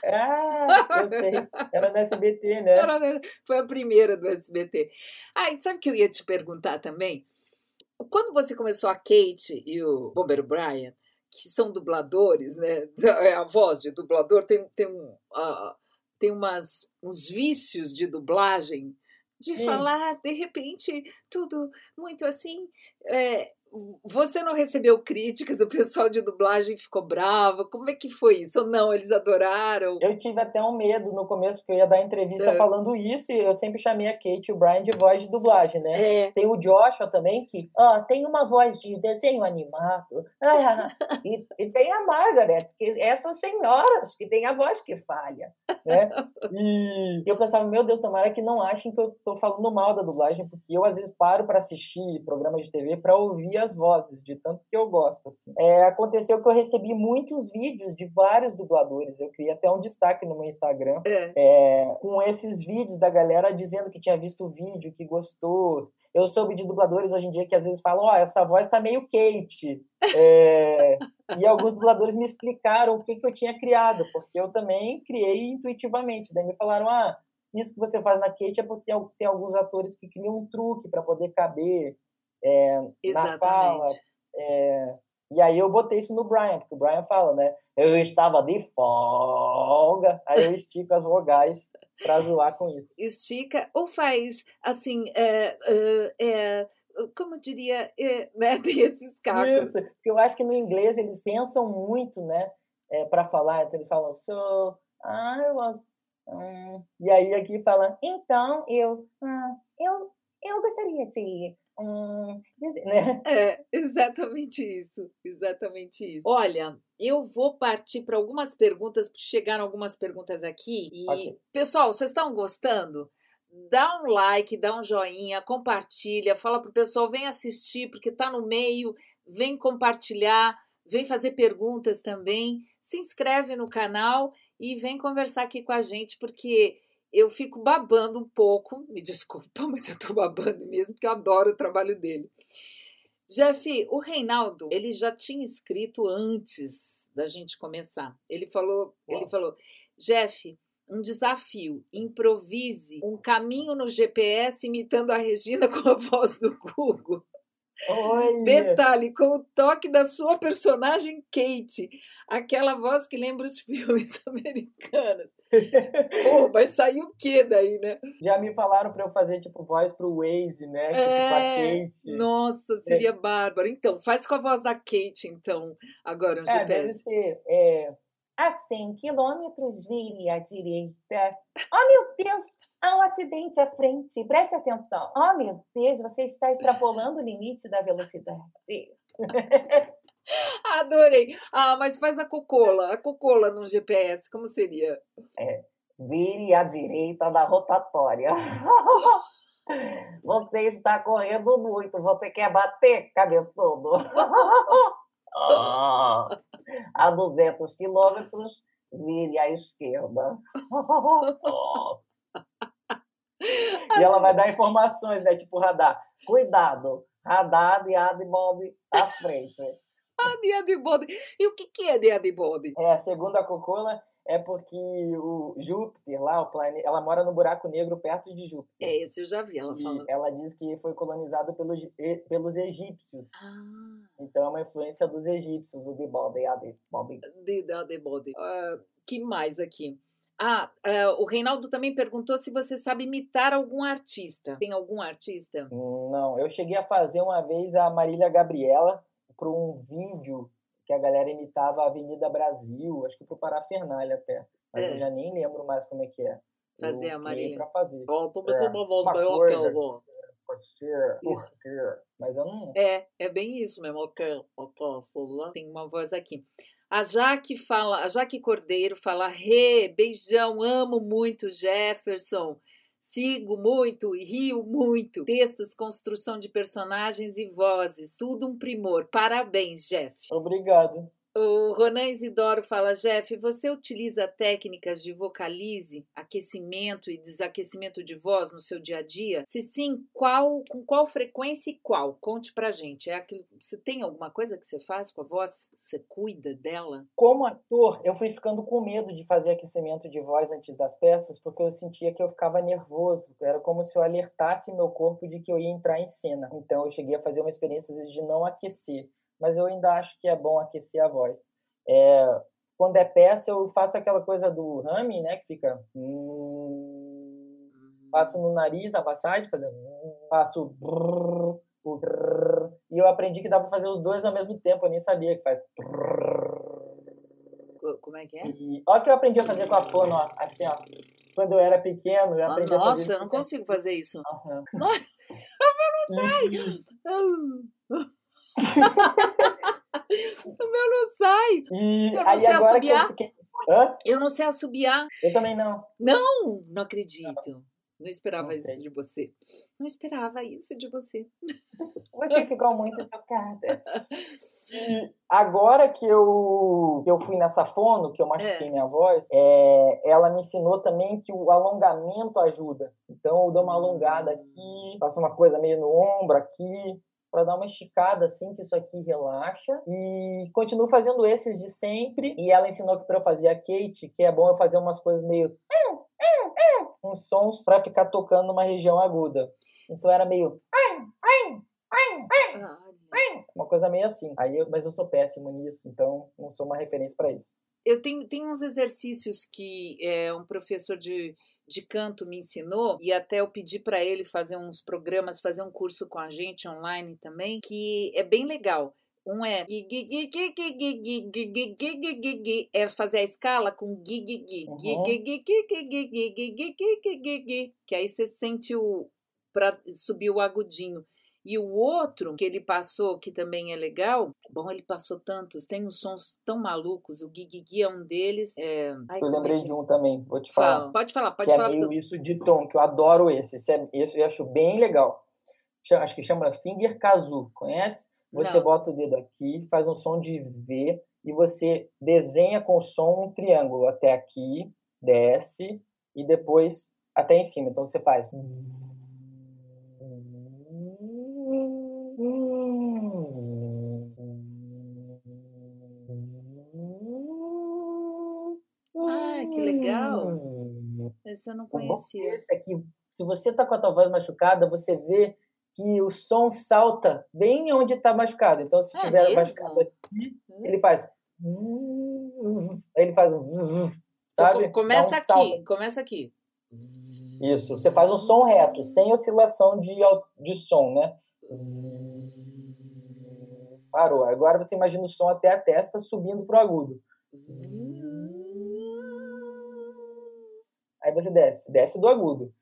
Ah, eu sei. Era no SBT, né? Era, foi a primeira do SBT. Ah, e sabe o que eu ia te perguntar também? Quando você começou a Kate e o Bomber Brian, que são dubladores, né? É a voz de dublador tem, tem, um, uh, tem umas, uns vícios de dublagem, de Sim. falar, de repente, tudo muito assim. É, você não recebeu críticas? O pessoal de dublagem ficou bravo? Como é que foi isso? Ou não? Eles adoraram? Eu tive até um medo no começo, porque eu ia dar entrevista é. falando isso, e eu sempre chamei a Kate e o Brian de voz de dublagem, né? É. Tem o Joshua também, que ó, tem uma voz de desenho animado. Ah, e, e, tem a Margaret, que essas senhoras que tem a voz que falha, né? E eu pensava, meu Deus, tomara que não achem que eu tô falando mal da dublagem, porque eu às vezes paro para assistir programas de TV para ouvir as vozes, de tanto que eu gosto. Assim. É, aconteceu que eu recebi muitos vídeos de vários dubladores. Eu criei até um destaque no meu Instagram é. É, com esses vídeos da galera dizendo que tinha visto o vídeo, que gostou. Eu soube de dubladores hoje em dia que às vezes falam: Ó, oh, essa voz tá meio Kate. É, e alguns dubladores me explicaram o que, que eu tinha criado, porque eu também criei intuitivamente. Daí me falaram: Ah, isso que você faz na Kate é porque tem alguns atores que criam um truque para poder caber é, na fala. É, e aí eu botei isso no Brian, porque o Brian fala, né? Eu estava de folga, aí eu estico as vogais para zoar com isso. Estica ou faz assim, é, é, é como diria, é, né? Tem esses cacos. Isso, porque eu acho que no inglês eles pensam muito, né? É, para falar, então eles falam, so, I was. Um, e aí aqui fala, então eu, uh, eu, eu gostaria de Hum, né? É, exatamente isso, exatamente isso. Olha, eu vou partir para algumas perguntas, porque chegaram algumas perguntas aqui. E, okay. pessoal, vocês estão gostando? Dá um like, dá um joinha, compartilha, fala pro pessoal, vem assistir, porque tá no meio, vem compartilhar, vem fazer perguntas também. Se inscreve no canal e vem conversar aqui com a gente, porque eu fico babando um pouco, me desculpa, mas eu tô babando mesmo, porque eu adoro o trabalho dele. Jeff, o Reinaldo, ele já tinha escrito antes da gente começar. Ele falou, Uau. ele falou, Jeff, um desafio, improvise um caminho no GPS imitando a Regina com a voz do Google. Olha. Detalhe, com o toque da sua personagem Kate, aquela voz que lembra os filmes americanos. Pô, vai sair o que daí, né? Já me falaram para eu fazer tipo voz pro Waze, né? Tipo, é, a Kate. Nossa, seria é. bárbaro. Então, faz com a voz da Kate, então, agora um é, GPS. Deve ser. É, a 100 quilômetros, vire à direita. Oh, meu Deus! Há um acidente à frente. Preste atenção. Oh, meu Deus, você está extrapolando o limite da velocidade. Adorei. Ah, mas faz a cocola. A cocola no GPS, como seria? É, vire à direita da rotatória. Você está correndo muito. Você quer bater, cabeçudo? a 200 quilômetros, vire à esquerda. e ela vai dar informações, né? Tipo radar. Cuidado, radar de Adibod à frente. Ah, de Adibod. E o que, que é de Adibod? É, segundo a Cocola, é porque o Júpiter lá, o planeta, ela mora no buraco negro perto de Júpiter. É, esse eu já vi ela falando. ela diz que foi colonizado pelos, pelos egípcios. Ah. Então é uma influência dos egípcios, o Debode, a Debode. Debode. Uh, que mais aqui? Ah, uh, o Reinaldo também perguntou se você sabe imitar algum artista. Tem algum artista? Não, eu cheguei a fazer uma vez a Marília Gabriela para um vídeo que a galera imitava a Avenida Brasil, acho que pro Parafernália até. Mas é. eu já nem lembro mais como é que é. Fazer eu a Marília. Pra fazer. Ó, é, uma voz maior que ela, ó. Isso. Mas eu não. É, é bem isso mesmo. Ok, tem uma voz aqui. A Jaque fala, a Jaque Cordeiro fala: Rê, beijão, amo muito Jefferson. Sigo muito e rio muito. Textos, construção de personagens e vozes, tudo um primor. Parabéns, Jeff. Obrigado. O Ronan Isidoro fala, Jeff, você utiliza técnicas de vocalize, aquecimento e desaquecimento de voz no seu dia a dia? Se sim, qual, com qual frequência e qual? Conte pra gente. É aquilo, você tem alguma coisa que você faz com a voz? Você cuida dela? Como ator, eu fui ficando com medo de fazer aquecimento de voz antes das peças, porque eu sentia que eu ficava nervoso. Era como se eu alertasse meu corpo de que eu ia entrar em cena. Então eu cheguei a fazer uma experiência de não aquecer mas eu ainda acho que é bom aquecer a voz. É, quando é peça, eu faço aquela coisa do humming, né? Que fica. Hum, faço no nariz a passagem, fazendo. Faço. Brrr, brrr, e eu aprendi que dá para fazer os dois ao mesmo tempo, eu nem sabia que faz. Como é que é? E, olha que eu aprendi a fazer com a fono, ó, assim, ó. Quando eu era pequeno, eu ah, aprendi nossa, a fazer. Nossa, eu não consigo fazer isso. Uhum. Eu não sai. o meu não sai. E eu não aí sei agora assobiar. eu fiquei... Eu não sei assobiar. Eu também não. Não, não acredito. Não esperava Não isso de você. Não esperava isso de você. Você ficou muito chocada. E agora que eu, que eu fui nessa fono, que eu machuquei É. minha voz, é, ela me ensinou também que o alongamento ajuda. Então eu dou uma alongada aqui, faço uma coisa meio no ombro aqui, para dar uma esticada assim, que isso aqui relaxa. E continuo fazendo esses de sempre. E ela ensinou que para eu fazer a Kate, que é bom eu fazer umas coisas meio. uns sons para ficar tocando numa região aguda. Então era meio. Uma coisa meio assim. Aí eu- mas eu sou péssimo nisso, então não sou uma referência para isso. Eu tenho, tenho uns exercícios que é, um professor de, de canto me ensinou, e até eu pedi para ele fazer uns programas, fazer um curso com a gente online também, que é bem legal. Um é é fazer a escala com que aí você sente o para subir o agudinho. E o outro que ele passou, que também é legal, bom, ele passou tantos, tem uns sons tão malucos, o Gui é um deles. É... Ai, Eu é lembrei que- de um também, vou te falar. Fala, pode falar, pode que falar. é meio isso de tom, que eu adoro esse. Esse, é, esse eu acho bem legal. Acho que chama Finger Kazoo, conhece? Você Não. bota o dedo aqui, faz um som de V e você desenha com o som um triângulo até aqui, desce e depois até em cima. Então você faz. Ah, que legal. Esse eu não bom conhecia. desse é que se você tá com a tua voz machucada, você vê que o som salta bem onde está machucado. Então, se É tiver mesmo? machucado aqui, ele faz. Aí ele faz. Então, Sabe? co- começa um aqui, salto. começa aqui. Isso. Você faz um som reto, sem oscilação de, de som, né? Parou. Agora você imagina o som até a testa subindo pro agudo. Aí você desce, desce do agudo.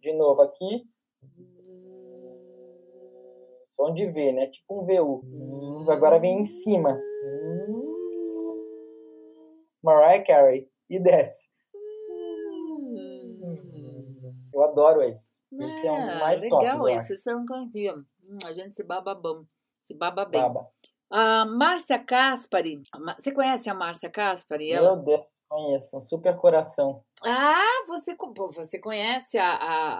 De novo aqui. Som de V, né? Tipo um VU. Agora vem em cima. Mariah Carey. E desce. Eu adoro esse. Esse é, um dos mais legal tops. Legal esse, esse eu nunca vi. Hum, a gente se baba bom. Se baba bem. Baba. A Márcia Caspari. Você conhece a Márcia Caspari? Meu Deus, conheço. Um super coração. Ah, você, você conhece a, a,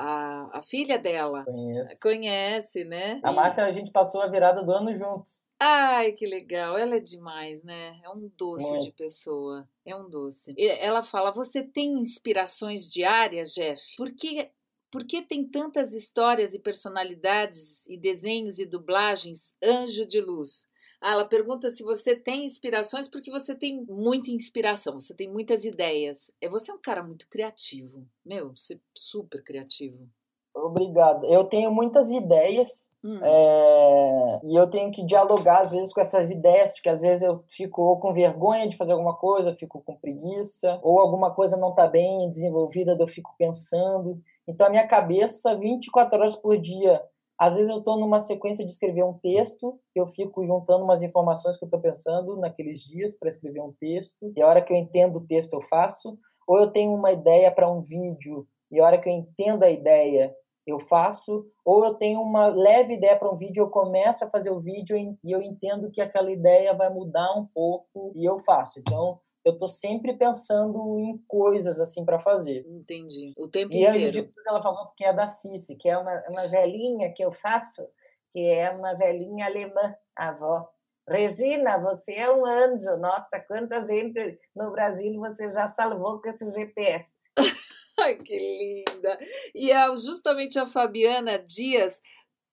a, a filha dela? Conheço. Conhece, né? A Márcia, a gente passou a virada do ano juntos. Ai, que legal. Ela é demais, né? É um doce Muito. de pessoa. É um doce. Ela fala: você tem inspirações diárias, Jeff? Porque por que tem tantas histórias e personalidades e desenhos e dublagens anjo de luz? Ah, ela pergunta se você tem inspirações, porque você tem muita inspiração, você tem muitas ideias. É você é um cara muito criativo, meu, você é super criativo. Obrigado. Eu tenho muitas ideias hum. é... e eu tenho que dialogar às vezes com essas ideias, porque às vezes eu fico com vergonha de fazer alguma coisa, fico com preguiça, ou alguma coisa não está bem desenvolvida, eu fico pensando. Então, a minha cabeça, 24 horas por dia, às vezes eu estou numa sequência de escrever um texto, eu fico juntando umas informações que eu estou pensando naqueles dias para escrever um texto, e a hora que eu entendo o texto eu faço, ou eu tenho uma ideia para um vídeo, e a hora que eu entendo a ideia eu faço, ou eu tenho uma leve ideia para um vídeo, eu começo a fazer o vídeo e eu entendo que aquela ideia vai mudar um pouco e eu faço. Então, eu tô sempre pensando em coisas assim para fazer. Entendi. O tempo e inteiro. E ela falou que é da Cici, que é uma, uma velhinha que eu faço, que é uma velhinha alemã, avó. Regina, você é um anjo. Nossa, quanta gente no Brasil você já salvou com esse GPS. Ai, que linda! E a, justamente a Fabiana Dias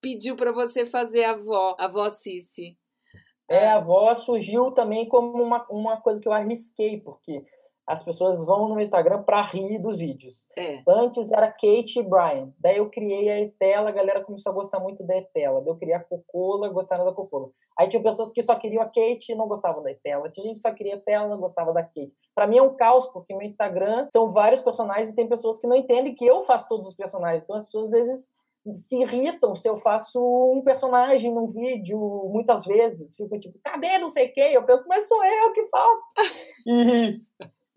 pediu para você fazer a avó, a avó Cici. É, a voz surgiu também como uma, uma coisa que eu arrisquei, porque as pessoas vão no Instagram para rir dos vídeos. É. Antes era Kate e Brian. Daí eu criei a Etela, a galera começou a gostar muito da Etela. Daí eu criei a Cocola, gostaram da Cocola. Aí tinha pessoas que só queriam a Kate e não gostavam da Etela. Tinha gente que só queria a Etela e não gostava da Kate. Para mim é um caos, porque meu Instagram são vários personagens e tem pessoas que não entendem que eu faço todos os personagens. Então as pessoas às vezes se irritam se eu faço um personagem num vídeo muitas vezes. Fico tipo, cadê não sei quem? Eu penso, mas sou eu que faço.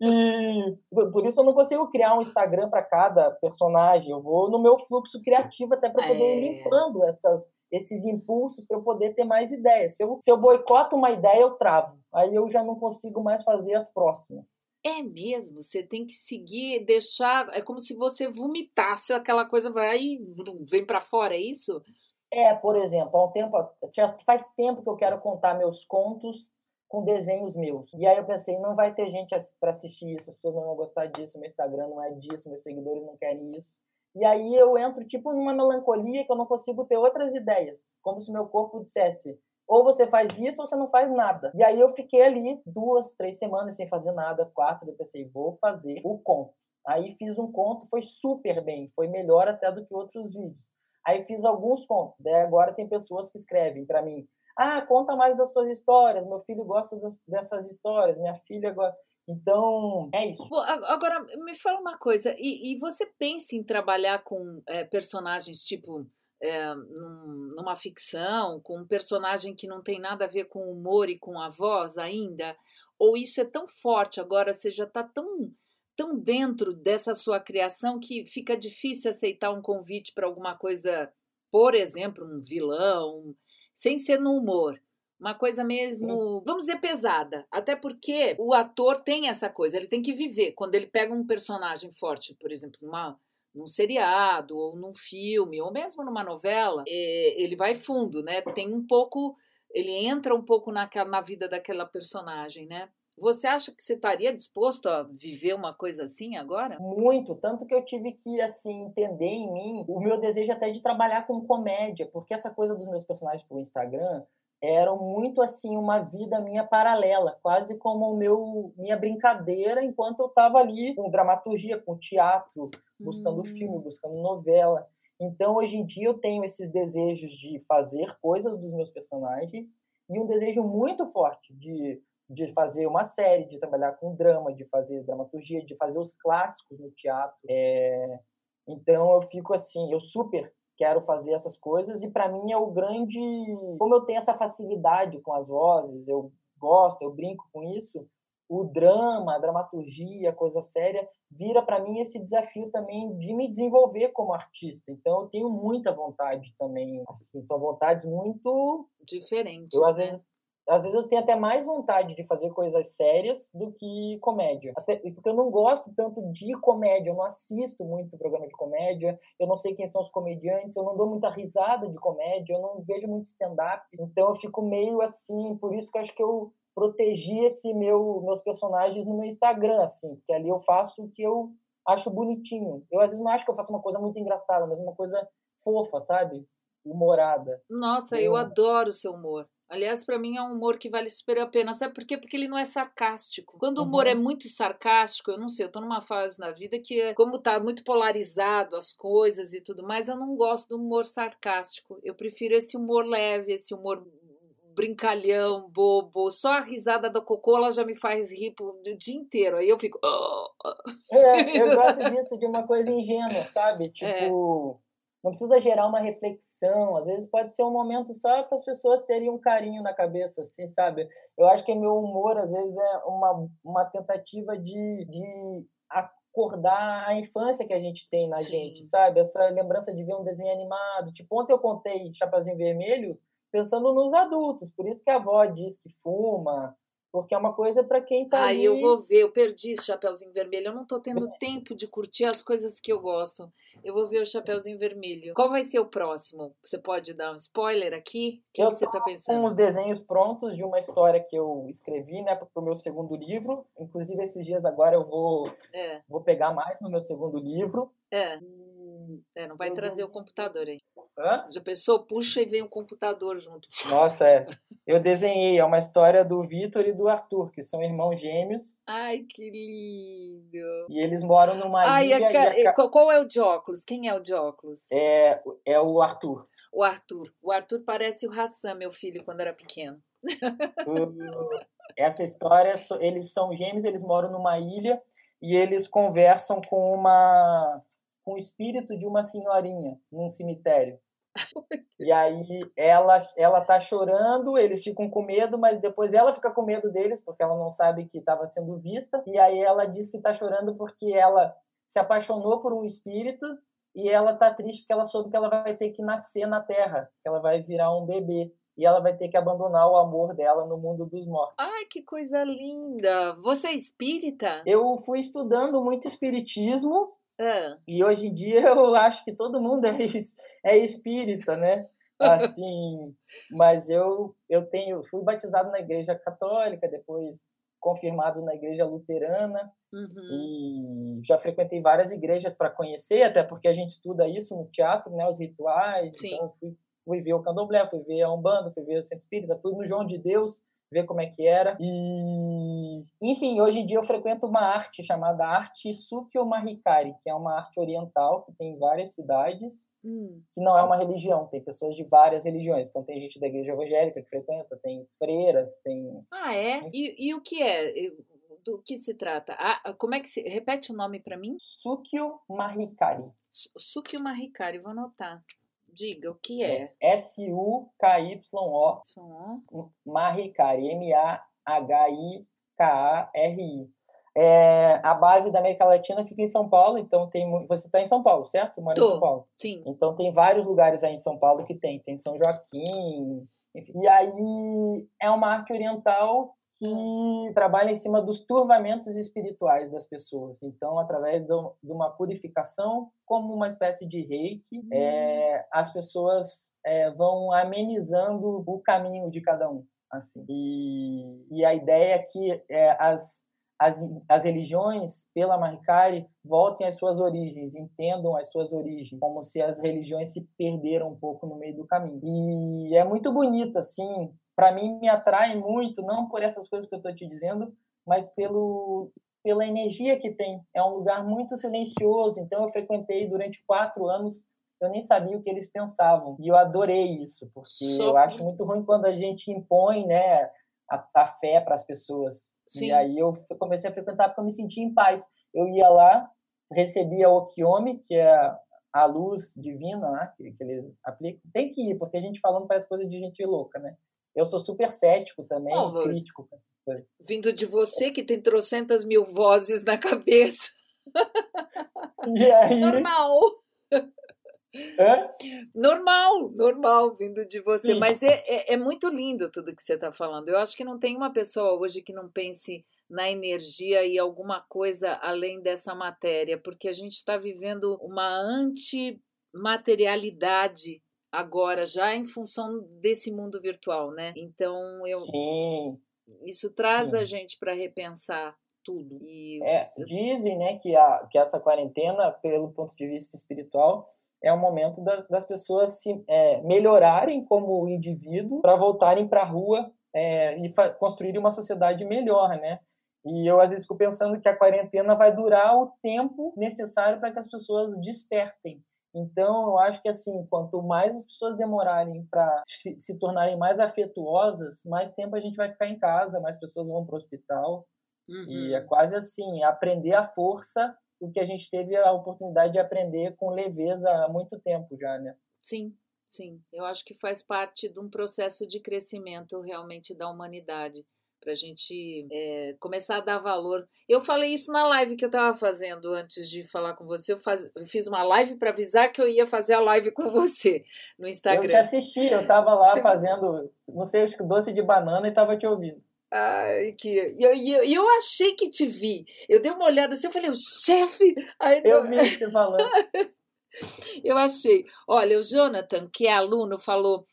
E, e por isso eu não consigo criar um Instagram para cada personagem. Eu vou no meu fluxo criativo até para poder é. ir limpando essas, esses impulsos para eu poder ter mais ideias. Se eu, se eu boicoto uma ideia, eu travo. Aí eu já não consigo mais fazer as próximas. É mesmo, você tem que seguir, deixar. É como se você vomitasse aquela coisa, vai e vem para fora, é isso? É, por exemplo, há um tempo, faz tempo que eu quero contar meus contos com desenhos meus. E aí eu pensei, não vai ter gente para assistir isso, as pessoas não vão gostar disso, meu Instagram não é disso, meus seguidores não querem isso. E aí eu entro tipo numa melancolia que eu não consigo ter outras ideias, como se meu corpo dissesse: ou você faz isso ou você não faz nada. E aí eu fiquei ali duas, três semanas sem fazer nada, quatro, eu pensei, vou fazer o conto. Aí fiz um conto, foi super bem, foi melhor até do que outros vídeos. Aí fiz alguns contos, daí agora tem pessoas que escrevem para mim, ah, conta mais das suas histórias, meu filho gosta das, dessas histórias, minha filha agora... Então, é isso. Agora, me fala uma coisa, e, e você pensa em trabalhar com é, personagens tipo é, num, numa ficção, com um personagem que não tem nada a ver com o humor e com a voz ainda? Ou isso é tão forte agora, você já está tão, tão dentro dessa sua criação que fica difícil aceitar um convite para alguma coisa, por exemplo, um vilão, sem ser no humor? Uma coisa mesmo, vamos dizer, pesada. Até porque o ator tem essa coisa, ele tem que viver. Quando ele pega um personagem forte, por exemplo, numa num seriado ou num filme ou mesmo numa novela, é, ele vai fundo, né? Tem um pouco, ele entra um pouco na, na vida daquela personagem, né? Você acha que você estaria disposto a viver uma coisa assim agora? Muito, tanto que eu tive que assim entender em mim o meu desejo até de trabalhar com comédia, porque essa coisa dos meus personagens pro Instagram eram muito assim uma vida minha paralela, quase como o meu minha brincadeira enquanto eu estava ali com dramaturgia, com teatro, buscando hum. filme, buscando novela. Então hoje em dia eu tenho esses desejos de fazer coisas dos meus personagens e um desejo muito forte de de fazer uma série, de trabalhar com drama, de fazer dramaturgia, de fazer os clássicos no teatro. É... Então eu fico assim, eu super quero fazer essas coisas e para mim é o grande, como eu tenho essa facilidade com as vozes, eu gosto, eu brinco com isso, o drama, a dramaturgia, a coisa séria, vira para mim esse desafio também de me desenvolver como artista. Então eu tenho muita vontade também, assim, são vontades muito diferentes. Eu às né? vezes às vezes eu tenho até mais vontade de fazer coisas sérias do que comédia. Até porque eu não gosto tanto de comédia, eu não assisto muito programa de comédia, eu não sei quem são os comediantes, eu não dou muita risada de comédia, eu não vejo muito stand-up. Então eu fico meio assim, por isso que eu acho que eu protegi esse meu meus personagens no meu Instagram, assim, porque ali eu faço o que eu acho bonitinho. Eu às vezes não acho que eu faço uma coisa muito engraçada, mas uma coisa fofa, sabe? Humorada. Nossa, eu, eu adoro o seu humor. Aliás, para mim é um humor que vale super a pena. Sabe por quê? Porque ele não é sarcástico. Quando o humor uhum. é muito sarcástico, eu não sei, eu tô numa fase na vida que, é, como tá muito polarizado as coisas e tudo mais, eu não gosto do humor sarcástico. Eu prefiro esse humor leve, esse humor brincalhão, bobo. Só a risada da Cocô ela já me faz rir o dia inteiro. Aí eu fico. É, eu gosto disso, de uma coisa ingênua, sabe? É. Tipo. É não precisa gerar uma reflexão, às vezes pode ser um momento só para as pessoas terem um carinho na cabeça, assim, sabe? Eu acho que meu humor, às vezes, é uma, uma tentativa de, de acordar a infância que a gente tem na Sim. gente, sabe? Essa lembrança de ver um desenho animado. Tipo, ontem eu contei Chapeuzinho Vermelho pensando nos adultos, por isso que a avó diz que fuma, porque é uma coisa para quem tá. Ah, ali... eu vou ver, eu perdi esse Chapeuzinho Vermelho. Eu não tô tendo tempo de curtir as coisas que eu gosto. Eu vou ver o Chapeuzinho Vermelho. Qual vai ser o próximo? Você pode dar um spoiler aqui? O que, eu que você tá pensando? Com os desenhos prontos de uma história que eu escrevi, né, pro meu segundo livro. Inclusive, esses dias agora eu vou, é. vou pegar mais no meu segundo livro. É. É, não vai trazer o computador aí. Hã? Já pensou? Puxa e vem o computador junto. Nossa, é. Eu desenhei, é uma história do Vitor e do Arthur, que são irmãos gêmeos. Ai, que lindo. E eles moram numa Ai, ilha. A... A... Qual é o de óculos? Quem é o de óculos? É, é o Arthur. O Arthur. O Arthur parece o Hassan, meu filho, quando era pequeno. Essa história, eles são gêmeos, eles moram numa ilha e eles conversam com uma com o espírito de uma senhorinha num cemitério. E aí ela ela tá chorando, eles ficam com medo, mas depois ela fica com medo deles porque ela não sabe que estava sendo vista. E aí ela diz que está chorando porque ela se apaixonou por um espírito e ela tá triste porque ela soube que ela vai ter que nascer na Terra, que ela vai virar um bebê e ela vai ter que abandonar o amor dela no mundo dos mortos. Ai, que coisa linda! Você é espírita? Eu fui estudando muito espiritismo é. E hoje em dia eu acho que todo mundo é, é espírita, né? Assim, mas eu eu tenho fui batizado na igreja católica, depois confirmado na igreja luterana uhum. e já frequentei várias igrejas para conhecer, até porque a gente estuda isso no teatro, né? Os rituais. Sim. Então fui, fui ver o candomblé, fui ver a umbanda, fui ver o centro espírita, fui no João de Deus ver como é que era. E, enfim, hoje em dia eu frequento uma arte chamada arte Sukyo Mahikari, que é uma arte oriental que tem em várias cidades, hum. que não é uma religião, tem pessoas de várias religiões. Então tem gente da igreja evangélica que frequenta, tem freiras, tem. Ah, é? E, e o que é? Do que se trata? Ah, como é que se. Repete o nome para mim? Sukyo Mahikari. Sukyo Mahikari, vou anotar. Diga, o que é? é S-U-K-Y-O. Mahikari. M-A-H-I-K-A-R-I. É, a base da América Latina fica em São Paulo, então tem. Você está em São Paulo, certo? Mora em São Paulo. Sim. Então tem vários lugares aí em São Paulo que tem. Tem São Joaquim. Enfim. E aí é uma arte oriental que trabalha em cima dos turvamentos espirituais das pessoas. Então, através do, de uma purificação, como uma espécie de reiki, uhum. é, as pessoas é, vão amenizando o caminho de cada um. assim. E, e a ideia é que é, as, as, as religiões, pela Mahikari, voltem às suas origens, entendam as suas origens, como se as religiões se perderam um pouco no meio do caminho. E é muito bonito, assim, para mim me atrai muito, não por essas coisas que eu estou te dizendo, mas pelo pela energia que tem. É um lugar muito silencioso, então eu frequentei durante quatro anos. Eu nem sabia o que eles pensavam e eu adorei isso, porque eu acho muito ruim quando a gente impõe, né, a, a fé para as pessoas. Sim. E aí eu comecei a frequentar porque eu me sentia em paz. Eu ia lá, recebia o Okiomi, que é a luz divina né, que, que, eles aplicam. Tem que ir, porque a gente falando parece coisa de gente louca, né? Eu sou super cético também, Bom, crítico. Vindo de você, que tem trocentas mil vozes na cabeça. Normal. É? Normal, normal, vindo de você. Sim. Mas é, é, é, muito lindo tudo que você está falando. Eu acho que não tem uma pessoa hoje que não pense na energia e alguma coisa além dessa matéria, porque a gente está vivendo uma antimaterialidade agora, já em função desse mundo virtual, né? Então eu. Sim. Isso traz Sim. a gente para repensar tudo. E é, dizem, né, que, a, que essa quarentena, pelo ponto de vista espiritual, é o momento da, das pessoas se é, melhorarem como indivíduo para voltarem para a rua é, e construir uma sociedade melhor, né? E eu às vezes fico pensando que a quarentena vai durar o tempo necessário para que as pessoas despertem. Então, eu acho que assim, quanto mais as pessoas demorarem para se, tornarem mais afetuosas, mais tempo a gente vai ficar em casa, mais pessoas vão para o hospital. Uhum. E é quase assim, aprender a força o que a gente teve a oportunidade de aprender com leveza há muito tempo já, né? Sim, sim. Eu acho que faz parte de um processo de crescimento realmente da humanidade para a gente é, começar a dar valor. Eu falei isso na live que eu estava fazendo antes de falar com você. Eu, faz, eu fiz uma live para avisar que eu ia fazer a live com você no Instagram. Eu te assisti, eu estava lá você... fazendo, não sei, acho que doce de banana e estava te ouvindo. Ai, que. E eu, eu, eu, achei que te vi. Eu dei uma olhada assim, eu falei, o chefe. eu vi você falando. eu achei. Olha, o Jonathan, que é aluno, falou: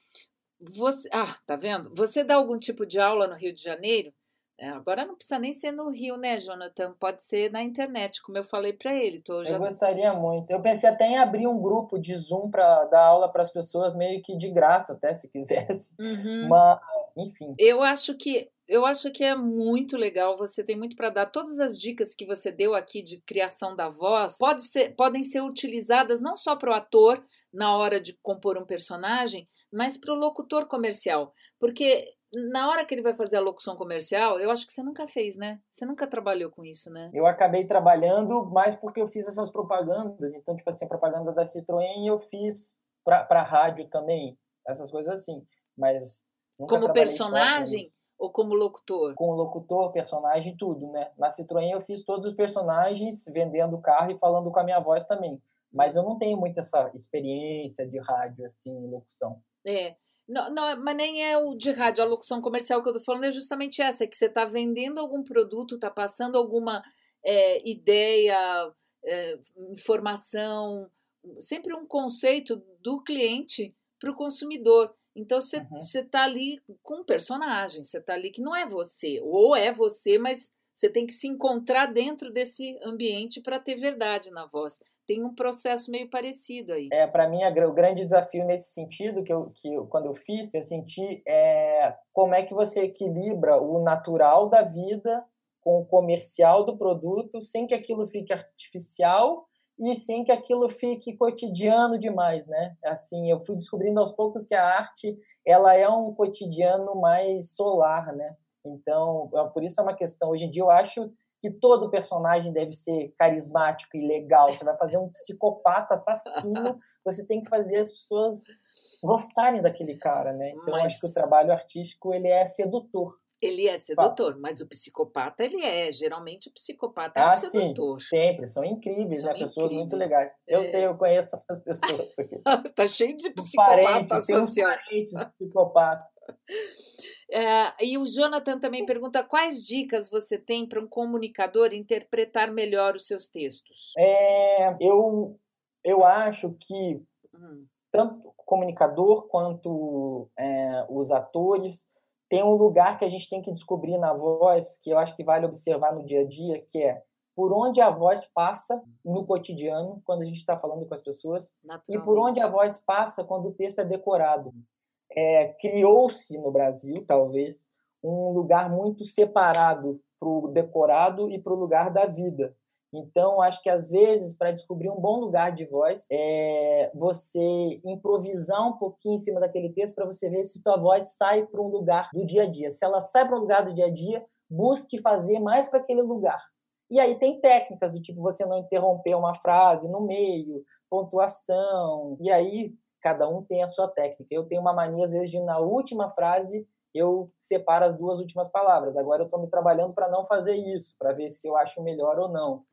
você, ah, tá vendo? Você dá algum tipo de aula no Rio de Janeiro? É, agora não precisa nem ser no Rio, né, Jonathan? Pode ser na internet, como eu falei para ele. Tô já... Eu gostaria muito. Eu pensei até em abrir um grupo de Zoom para dar aula para as pessoas, meio que de graça, até se quisesse. Uhum. Mas, enfim. Eu acho que eu acho que é muito legal. Você tem muito para dar. Todas as dicas que você deu aqui de criação da voz pode ser, podem ser utilizadas não só para o ator na hora de compor um personagem, mas para o locutor comercial. Porque na hora que ele vai fazer a locução comercial, eu acho que você nunca fez, né? Você nunca trabalhou com isso, né? Eu acabei trabalhando mais porque eu fiz essas propagandas. Então, tipo assim, a propaganda da Citroën eu fiz para rádio também, essas coisas assim. Mas. Como personagem? Ou como locutor? Com locutor, personagem, tudo, né? Na Citroën eu fiz todos os personagens vendendo o carro e falando com a minha voz também. Mas eu não tenho muito essa experiência de rádio, assim, locução. É. Não, não, mas nem é o de rádio, a locução comercial que eu tô falando é justamente essa, é que você está vendendo algum produto, está passando alguma é, ideia, é, informação, sempre um conceito do cliente para o consumidor. Então você uhum. está ali com um personagem, você está ali que não é você, ou é você, mas você tem que se encontrar dentro desse ambiente para ter verdade na voz tem um processo meio parecido aí. É, para mim, o grande desafio nesse sentido, que, eu, que eu, quando eu fiz, eu senti é como é que você equilibra o natural da vida com o comercial do produto, sem que aquilo fique artificial e sem que aquilo fique cotidiano demais, né? Assim, eu fui descobrindo aos poucos que a arte, ela é um cotidiano mais solar, né? Então, é, por isso é uma questão, hoje em dia eu acho que todo personagem deve ser carismático e legal. Você vai fazer um psicopata assassino, você tem que fazer as pessoas gostarem daquele cara, né? Então mas... acho que o trabalho artístico ele é sedutor. Ele é sedutor, mas o psicopata ele é. Geralmente o psicopata é ah, um sedutor. Sim, sempre, são incríveis, são né? Incríveis. Pessoas muito legais. Eu é... sei, eu conheço as pessoas. tá cheio de psicopatas parentes, tem uns parentes psicopatas. É, e o Jonathan também pergunta quais dicas você tem para um comunicador interpretar melhor os seus textos. É, eu, eu acho que hum. tanto o comunicador quanto é, os atores tem um lugar que a gente tem que descobrir na voz, que eu acho que vale observar no dia a dia, que é por onde a voz passa no cotidiano, quando a gente está falando com as pessoas, e por onde a voz passa quando o texto é decorado é, criou-se no Brasil, talvez, um lugar muito separado para o decorado e para o lugar da vida. Então, acho que às vezes, para descobrir um bom lugar de voz, é você improvisar um pouquinho em cima daquele texto para você ver se tua voz sai para um lugar do dia a dia. Se ela sai para um lugar do dia a dia, busque fazer mais para aquele lugar. E aí tem técnicas do tipo você não interromper uma frase no meio, pontuação. E aí cada um tem a sua técnica. Eu tenho uma mania às vezes de na última frase eu separo as duas últimas palavras. Agora eu estou me trabalhando para não fazer isso, para ver se eu acho melhor ou não.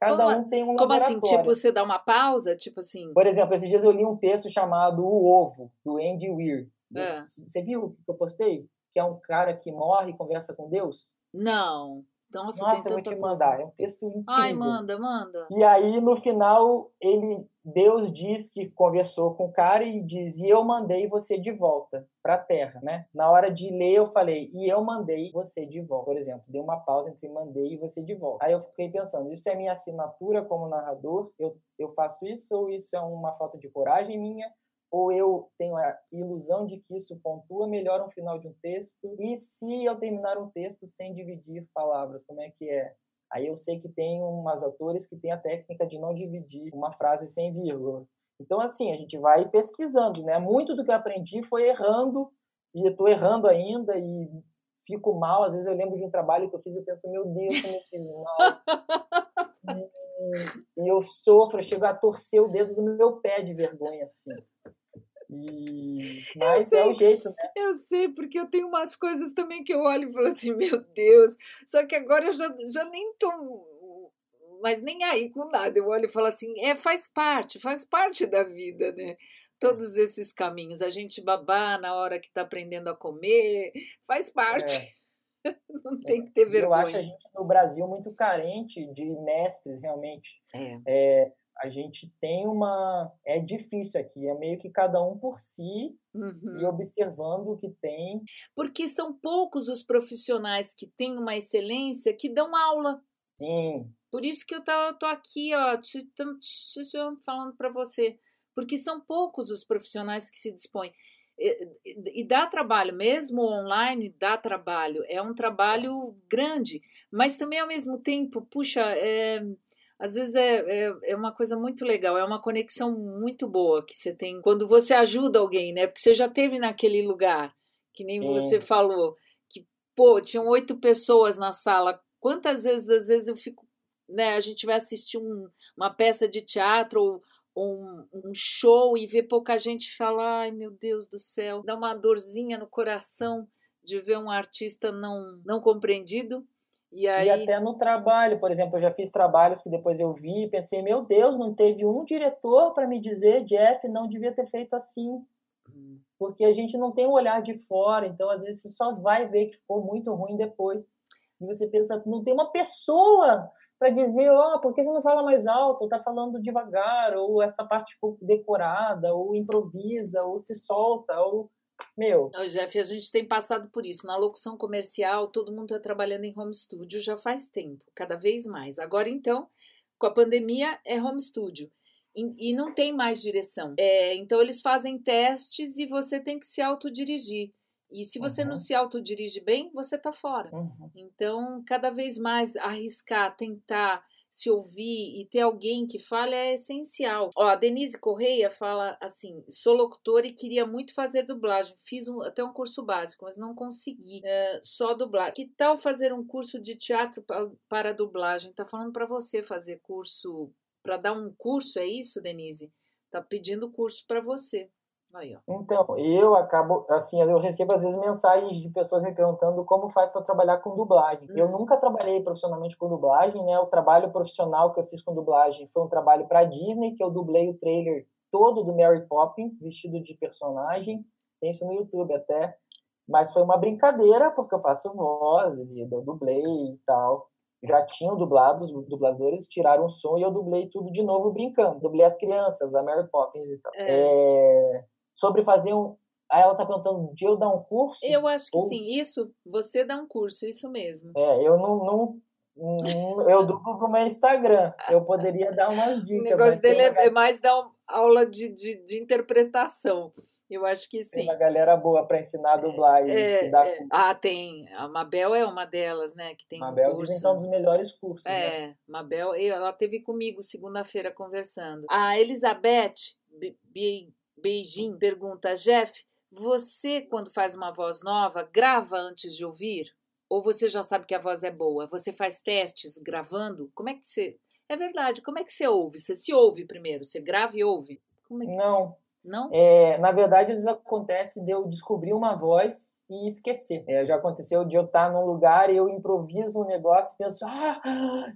Cada como, um tem um Como assim? Tipo, você dá uma pausa? Tipo assim. Por exemplo, esses dias eu li um texto chamado O Ovo, do Andy Weir. É. Você viu o que eu postei? Que é um cara que morre e conversa com Deus? Não. Nossa, Nossa eu vou te mandar. É um texto incrível. Ai, manda, manda. E aí, no final, ele, Deus diz que conversou com o cara e diz: E eu mandei você de volta para a terra, né? Na hora de ler, eu falei: E eu mandei você de volta. Por exemplo, dei uma pausa entre mandei e você de volta. Aí eu fiquei pensando: Isso é minha assinatura como narrador? Eu, eu faço isso ou isso é uma falta de coragem minha? Ou eu tenho a ilusão de que isso pontua melhor um final de um texto? E se eu terminar um texto sem dividir palavras, como é que é? Aí eu sei que tem umas autores que têm a técnica de não dividir uma frase sem vírgula. Então, assim, a gente vai pesquisando, né? Muito do que eu aprendi foi errando, e eu tô errando ainda, e fico mal. Às vezes eu lembro de um trabalho que eu fiz e eu penso, meu Deus, como eu fiz mal. e eu sofro, eu chego a torcer o dedo do meu pé de vergonha, assim. E... Mas sei, é o jeito, né? Eu sei, porque eu tenho umas coisas também que eu olho e falo assim, meu Deus. Só que agora eu já, já nem tô mas nem aí com nada. Eu olho e falo assim, é, faz parte, faz parte da vida, né? Todos esses caminhos. A gente babar na hora que está aprendendo a comer, faz parte. É. Não tem que ter vergonha. Eu acho a gente no Brasil muito carente de mestres, realmente. É. é a gente tem uma. É difícil aqui, é meio que cada um por si uhum. e observando o que tem. Porque são poucos os profissionais que têm uma excelência que dão aula. Sim. Por isso que eu tô, tô aqui, ó, te, te, te falando para você. Porque são poucos os profissionais que se dispõem. E, e dá trabalho, mesmo online, dá trabalho. É um trabalho grande, mas também ao mesmo tempo, puxa, é, às vezes é, é, é, uma coisa muito legal, é uma conexão muito boa que você tem quando você ajuda alguém, né? Porque você já teve naquele lugar, que nem você falou, que, pô, tinham oito pessoas na sala. Quantas vezes, às vezes, eu fico, né? A gente vai assistir um, uma peça de teatro ou um, um, show e ver pouca gente falar, ai meu Deus do céu, dá uma dorzinha no coração de ver um artista não, não compreendido. E, aí... e até no trabalho, por exemplo, eu já fiz trabalhos que depois eu vi e pensei, meu Deus, não teve um diretor para me dizer, Jeff, não devia ter feito assim. Hum. Porque a gente não tem o um olhar de fora, então às vezes você só vai ver que ficou muito ruim depois. E você pensa, não tem uma pessoa para dizer, ó, oh, por que você não fala mais alto? Ou tá falando devagar, ou essa parte ficou decorada, ou improvisa, ou se solta, ou meu. Não, Jeff, a gente tem passado por isso. Na locução comercial, todo mundo está trabalhando em home studio já faz tempo, cada vez mais. Agora, então, com a pandemia, é home studio. E, e não tem mais direção. É, então, eles fazem testes e você tem que se autodirigir. E se você uhum. não se autodirige bem, você está fora. Uhum. Então, cada vez mais arriscar, tentar se ouvir e ter alguém que fale é essencial. Ó, a Denise Correia fala assim: sou locutora e queria muito fazer dublagem. Fiz um, até um curso básico, mas não consegui. É, só dublar. Que tal fazer um curso de teatro para dublagem? Tá falando para você fazer curso para dar um curso, é isso, Denise? Tá pedindo curso para você. Aí, então, eu acabo, assim, eu recebo às vezes mensagens de pessoas me perguntando como faz para trabalhar com dublagem. Uhum. Eu nunca trabalhei profissionalmente com dublagem, né? O trabalho profissional que eu fiz com dublagem foi um trabalho para Disney, que eu dublei o trailer todo do Mary Poppins, vestido de personagem. Tem isso no YouTube até. Mas foi uma brincadeira, porque eu faço vozes e eu dublei e tal. Já tinham dublado, os dubladores tiraram o som e eu dublei tudo de novo brincando. Dublei as crianças, a Mary Poppins e tal. É... É sobre fazer um. Aí ela tá perguntando de eu dar um curso? Eu acho que ou... sim, isso, você dá um curso, isso mesmo. É, eu não, não eu duplo pro meu Instagram. Eu poderia dar umas dicas. O negócio dele é, é mais dar uma aula de, de, de interpretação. Eu acho que sim. Tem uma galera boa para ensinar a dublar. É, e dar é. Ah, tem. A Mabel é uma delas, né? Que tem Mabel um curso. é um dos melhores cursos. É, né? Mabel, ela teve comigo segunda-feira conversando. A Elizabeth Be Beijing pergunta: Jeff, você, quando faz uma voz nova, grava antes de ouvir? Ou você já sabe que a voz é boa? Você faz testes gravando? Como é que você. É verdade, como é que você ouve? Você se ouve primeiro? Você grava e ouve? É que... Não, não? É, na verdade, às vezes acontece de eu descobrir uma voz e esquecer. É, já aconteceu de eu estar num lugar e eu improviso um negócio e penso, ah,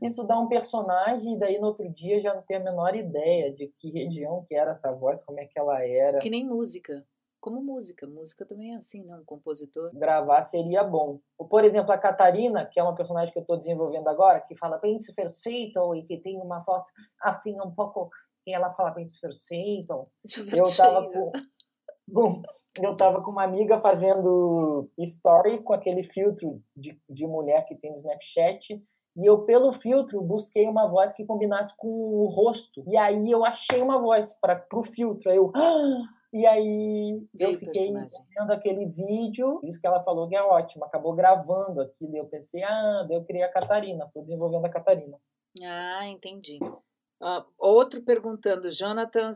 isso dá um personagem, e daí no outro dia já não tenho a menor ideia de que região que era essa voz, como é que ela era. Que nem música. Como música. Música também é assim, né? Um compositor. Gravar seria bom. Por exemplo, a Catarina, que é uma personagem que eu estou desenvolvendo agora, que fala bem perfeito e que tem uma voz assim um pouco e ela fala bem então Eu tava com, eu tava com uma amiga fazendo story com aquele filtro de, de mulher que tem no Snapchat. E eu, pelo filtro, busquei uma voz que combinasse com o rosto. E aí eu achei uma voz para pro filtro. Aí eu. E aí eu fiquei vendo aquele vídeo, isso que ela falou que é ótimo, acabou gravando aquilo. E eu pensei, ah, daí eu criei a Catarina, estou desenvolvendo a Catarina. Ah, entendi. Uh, outro perguntando, Jonathan,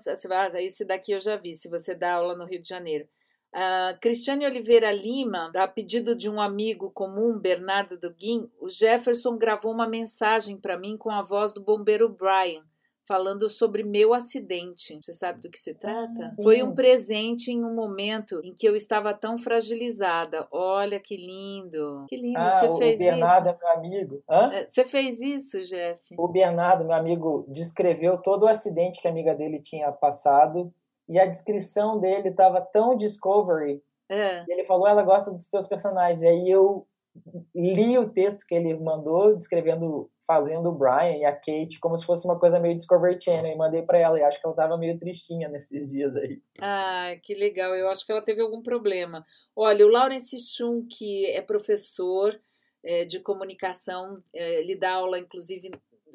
esse daqui eu já vi, se você dá aula no Rio de Janeiro. Uh, Cristiane Oliveira Lima, a pedido de um amigo comum, Bernardo Duguin, o Jefferson gravou uma mensagem para mim com a voz do bombeiro Brian falando sobre meu acidente. Você sabe do que se trata? Ah, Foi um presente em um momento em que eu estava tão fragilizada. Olha que lindo. Que lindo ah, você fez isso. O Bernardo é meu amigo. Hã? É, você fez isso, Jeff? O Bernardo, meu amigo, descreveu todo o acidente que a amiga dele tinha passado e a descrição dele estava tão discovery. É. Ele falou, ela gosta dos teus personagens. E aí eu li o texto que ele mandou, descrevendo fazendo o Brian e a Kate como se fosse uma coisa meio Discovery Channel e mandei para ela e acho que ela tava meio tristinha nesses dias aí. Ah, que legal. Eu acho que ela teve algum problema. Olha, o Lawrence Schum, que é professor é, de comunicação, é, ele dá aula inclusive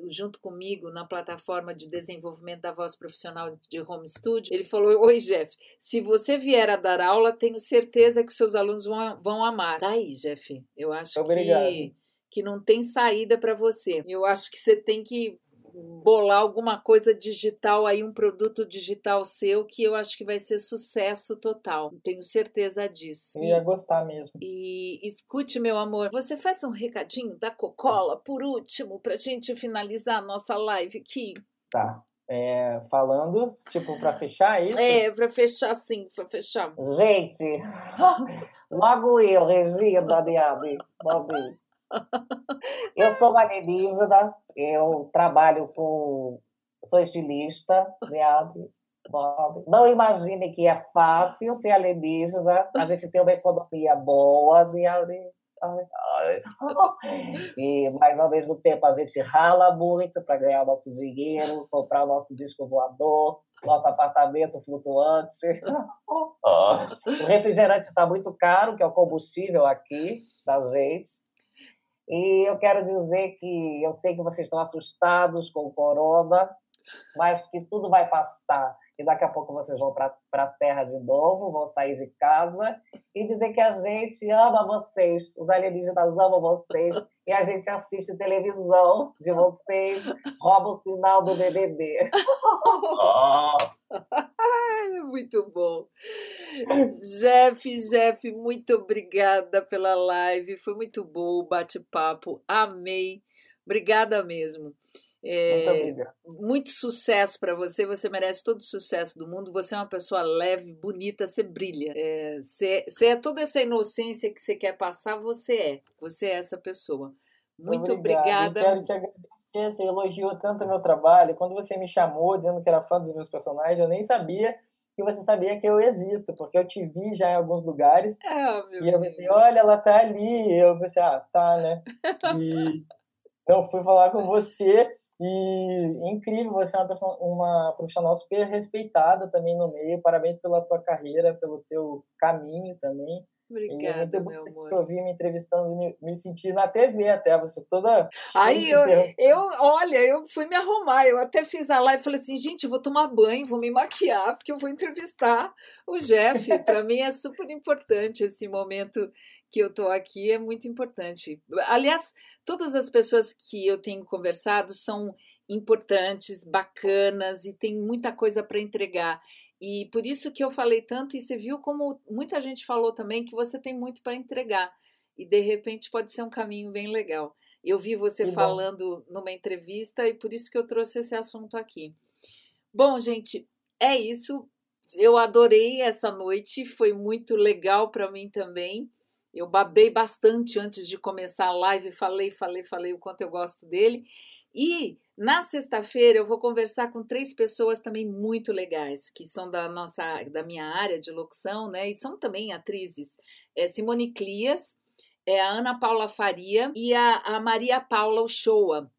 junto comigo na plataforma de desenvolvimento da voz profissional de Home Studio, ele falou: Oi, Jeff, se você vier a dar aula, tenho certeza que seus alunos vão, vão amar. Tá aí, Jeff. Eu acho Obrigado. que que não tem saída para você. Eu acho que você tem que bolar alguma coisa digital aí, um produto digital seu que eu acho que vai ser sucesso total. Tenho certeza disso. Eu ia gostar mesmo. E escute, meu amor, você faz um recadinho da Coca-Cola por último pra gente finalizar a nossa live aqui. Tá. É, falando, tipo, para fechar é isso? É, para fechar sim, para fechar. Gente, logo eu, Regina Diabe, Bobi. Eu sou alienígena, eu trabalho com. sou estilista, viado. Não imagine que é fácil ser alienígena. A gente tem uma economia boa, viado. E, mas ao mesmo tempo a gente rala muito para ganhar o nosso dinheiro, comprar o nosso disco voador, nosso apartamento flutuante. O refrigerante está muito caro, que é o combustível aqui da gente. E eu quero dizer que eu sei que vocês estão assustados com o corona, mas que tudo vai passar. E daqui a pouco vocês vão para a terra de novo, vão sair de casa e dizer que a gente ama vocês, os alienígenas amam vocês, e a gente assiste televisão de vocês, rouba o sinal do BBB. Muito bom. Jeff, Jeff, muito obrigada pela live. Foi muito bom o bate-papo. Amei. Obrigada mesmo. É, muito, muito, sucesso para você. Você merece todo o sucesso do mundo. Você é uma pessoa leve, bonita, você brilha. É, você, você é toda essa inocência que você quer passar, você é. Você é essa pessoa. Muito Obrigado. obrigada. Eu quero te agradecer. Você elogiou tanto o meu trabalho. Quando você me chamou dizendo que era fã dos meus personagens, eu nem sabia que você sabia que eu existo, porque eu te vi já em alguns lugares. Ah, e eu pensei, olha, ela tá ali. E eu pensei, ah, tá, né? E eu fui falar com você e incrível, você é uma, pessoa, uma profissional super respeitada também no meio. Parabéns pela tua carreira, pelo teu caminho também. Obrigada, meu amor. Eu vi me entrevistando, me, me senti na TV até, você toda. Aí eu, eu, olha, eu fui me arrumar, eu até fiz a live e falei assim, gente, vou tomar banho, vou me maquiar, porque eu vou entrevistar o Jeff. Para mim é super importante esse momento que eu estou aqui, é muito importante. Aliás, todas as pessoas que eu tenho conversado são importantes, bacanas e tem muita coisa para entregar. E por isso que eu falei tanto, e você viu como muita gente falou também que você tem muito para entregar. E de repente pode ser um caminho bem legal. Eu vi você que falando bom. numa entrevista e por isso que eu trouxe esse assunto aqui. Bom, gente, é isso. Eu adorei essa noite, foi muito legal para mim também. Eu babei bastante antes de começar a live, falei, falei, falei o quanto eu gosto dele. E na sexta-feira eu vou conversar com três pessoas também muito legais, que são da nossa, da minha área de locução, né? E são também atrizes. É Simone Clias, é a Ana Paula Faria e a, a Maria Paula Uchoa.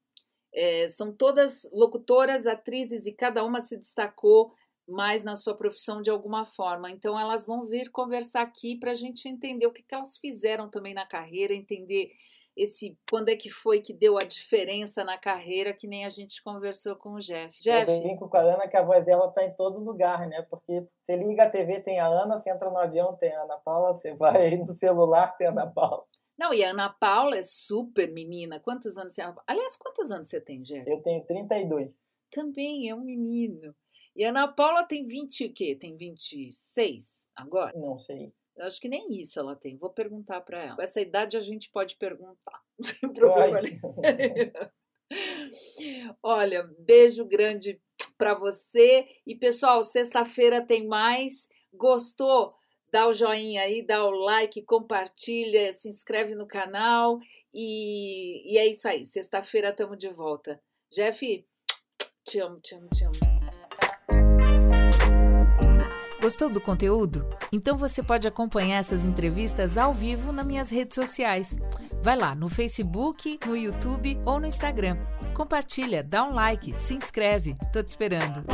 É, são todas locutoras, atrizes e cada uma se destacou mais na sua profissão de alguma forma. Então elas vão vir conversar aqui para a gente entender o que, que elas fizeram também na carreira, entender esse quando é que foi que deu a diferença na carreira, que nem a gente conversou com o Jeff. Jeff. Eu brinco com a Ana que a voz dela tá em todo lugar, né? Porque você liga a TV, tem a Ana, você entra no avião, tem a Ana Paula, você vai no celular, tem a Ana Paula. Não, e a Ana Paula é super menina. Quantos anos você Aliás, quantos anos você tem, Jeff? Eu tenho 32. Também é um menino. E a Ana Paula tem 20 o quê? Tem 26 agora? Não sei. Eu acho que nem isso ela tem. Vou perguntar para ela. Essa idade a gente pode perguntar. Sem problema Olha, beijo grande para você. E pessoal, sexta-feira tem mais. Gostou? Dá o joinha aí, dá o like, compartilha, se inscreve no canal. E, e é isso aí. Sexta-feira estamos de volta. Jeff, te amo, te amo, te amo. Gostou do conteúdo? Então você pode acompanhar essas entrevistas ao vivo nas minhas redes sociais. Vai lá no Facebook, no YouTube ou no Instagram. Compartilha, dá um like, se inscreve. Tô te esperando.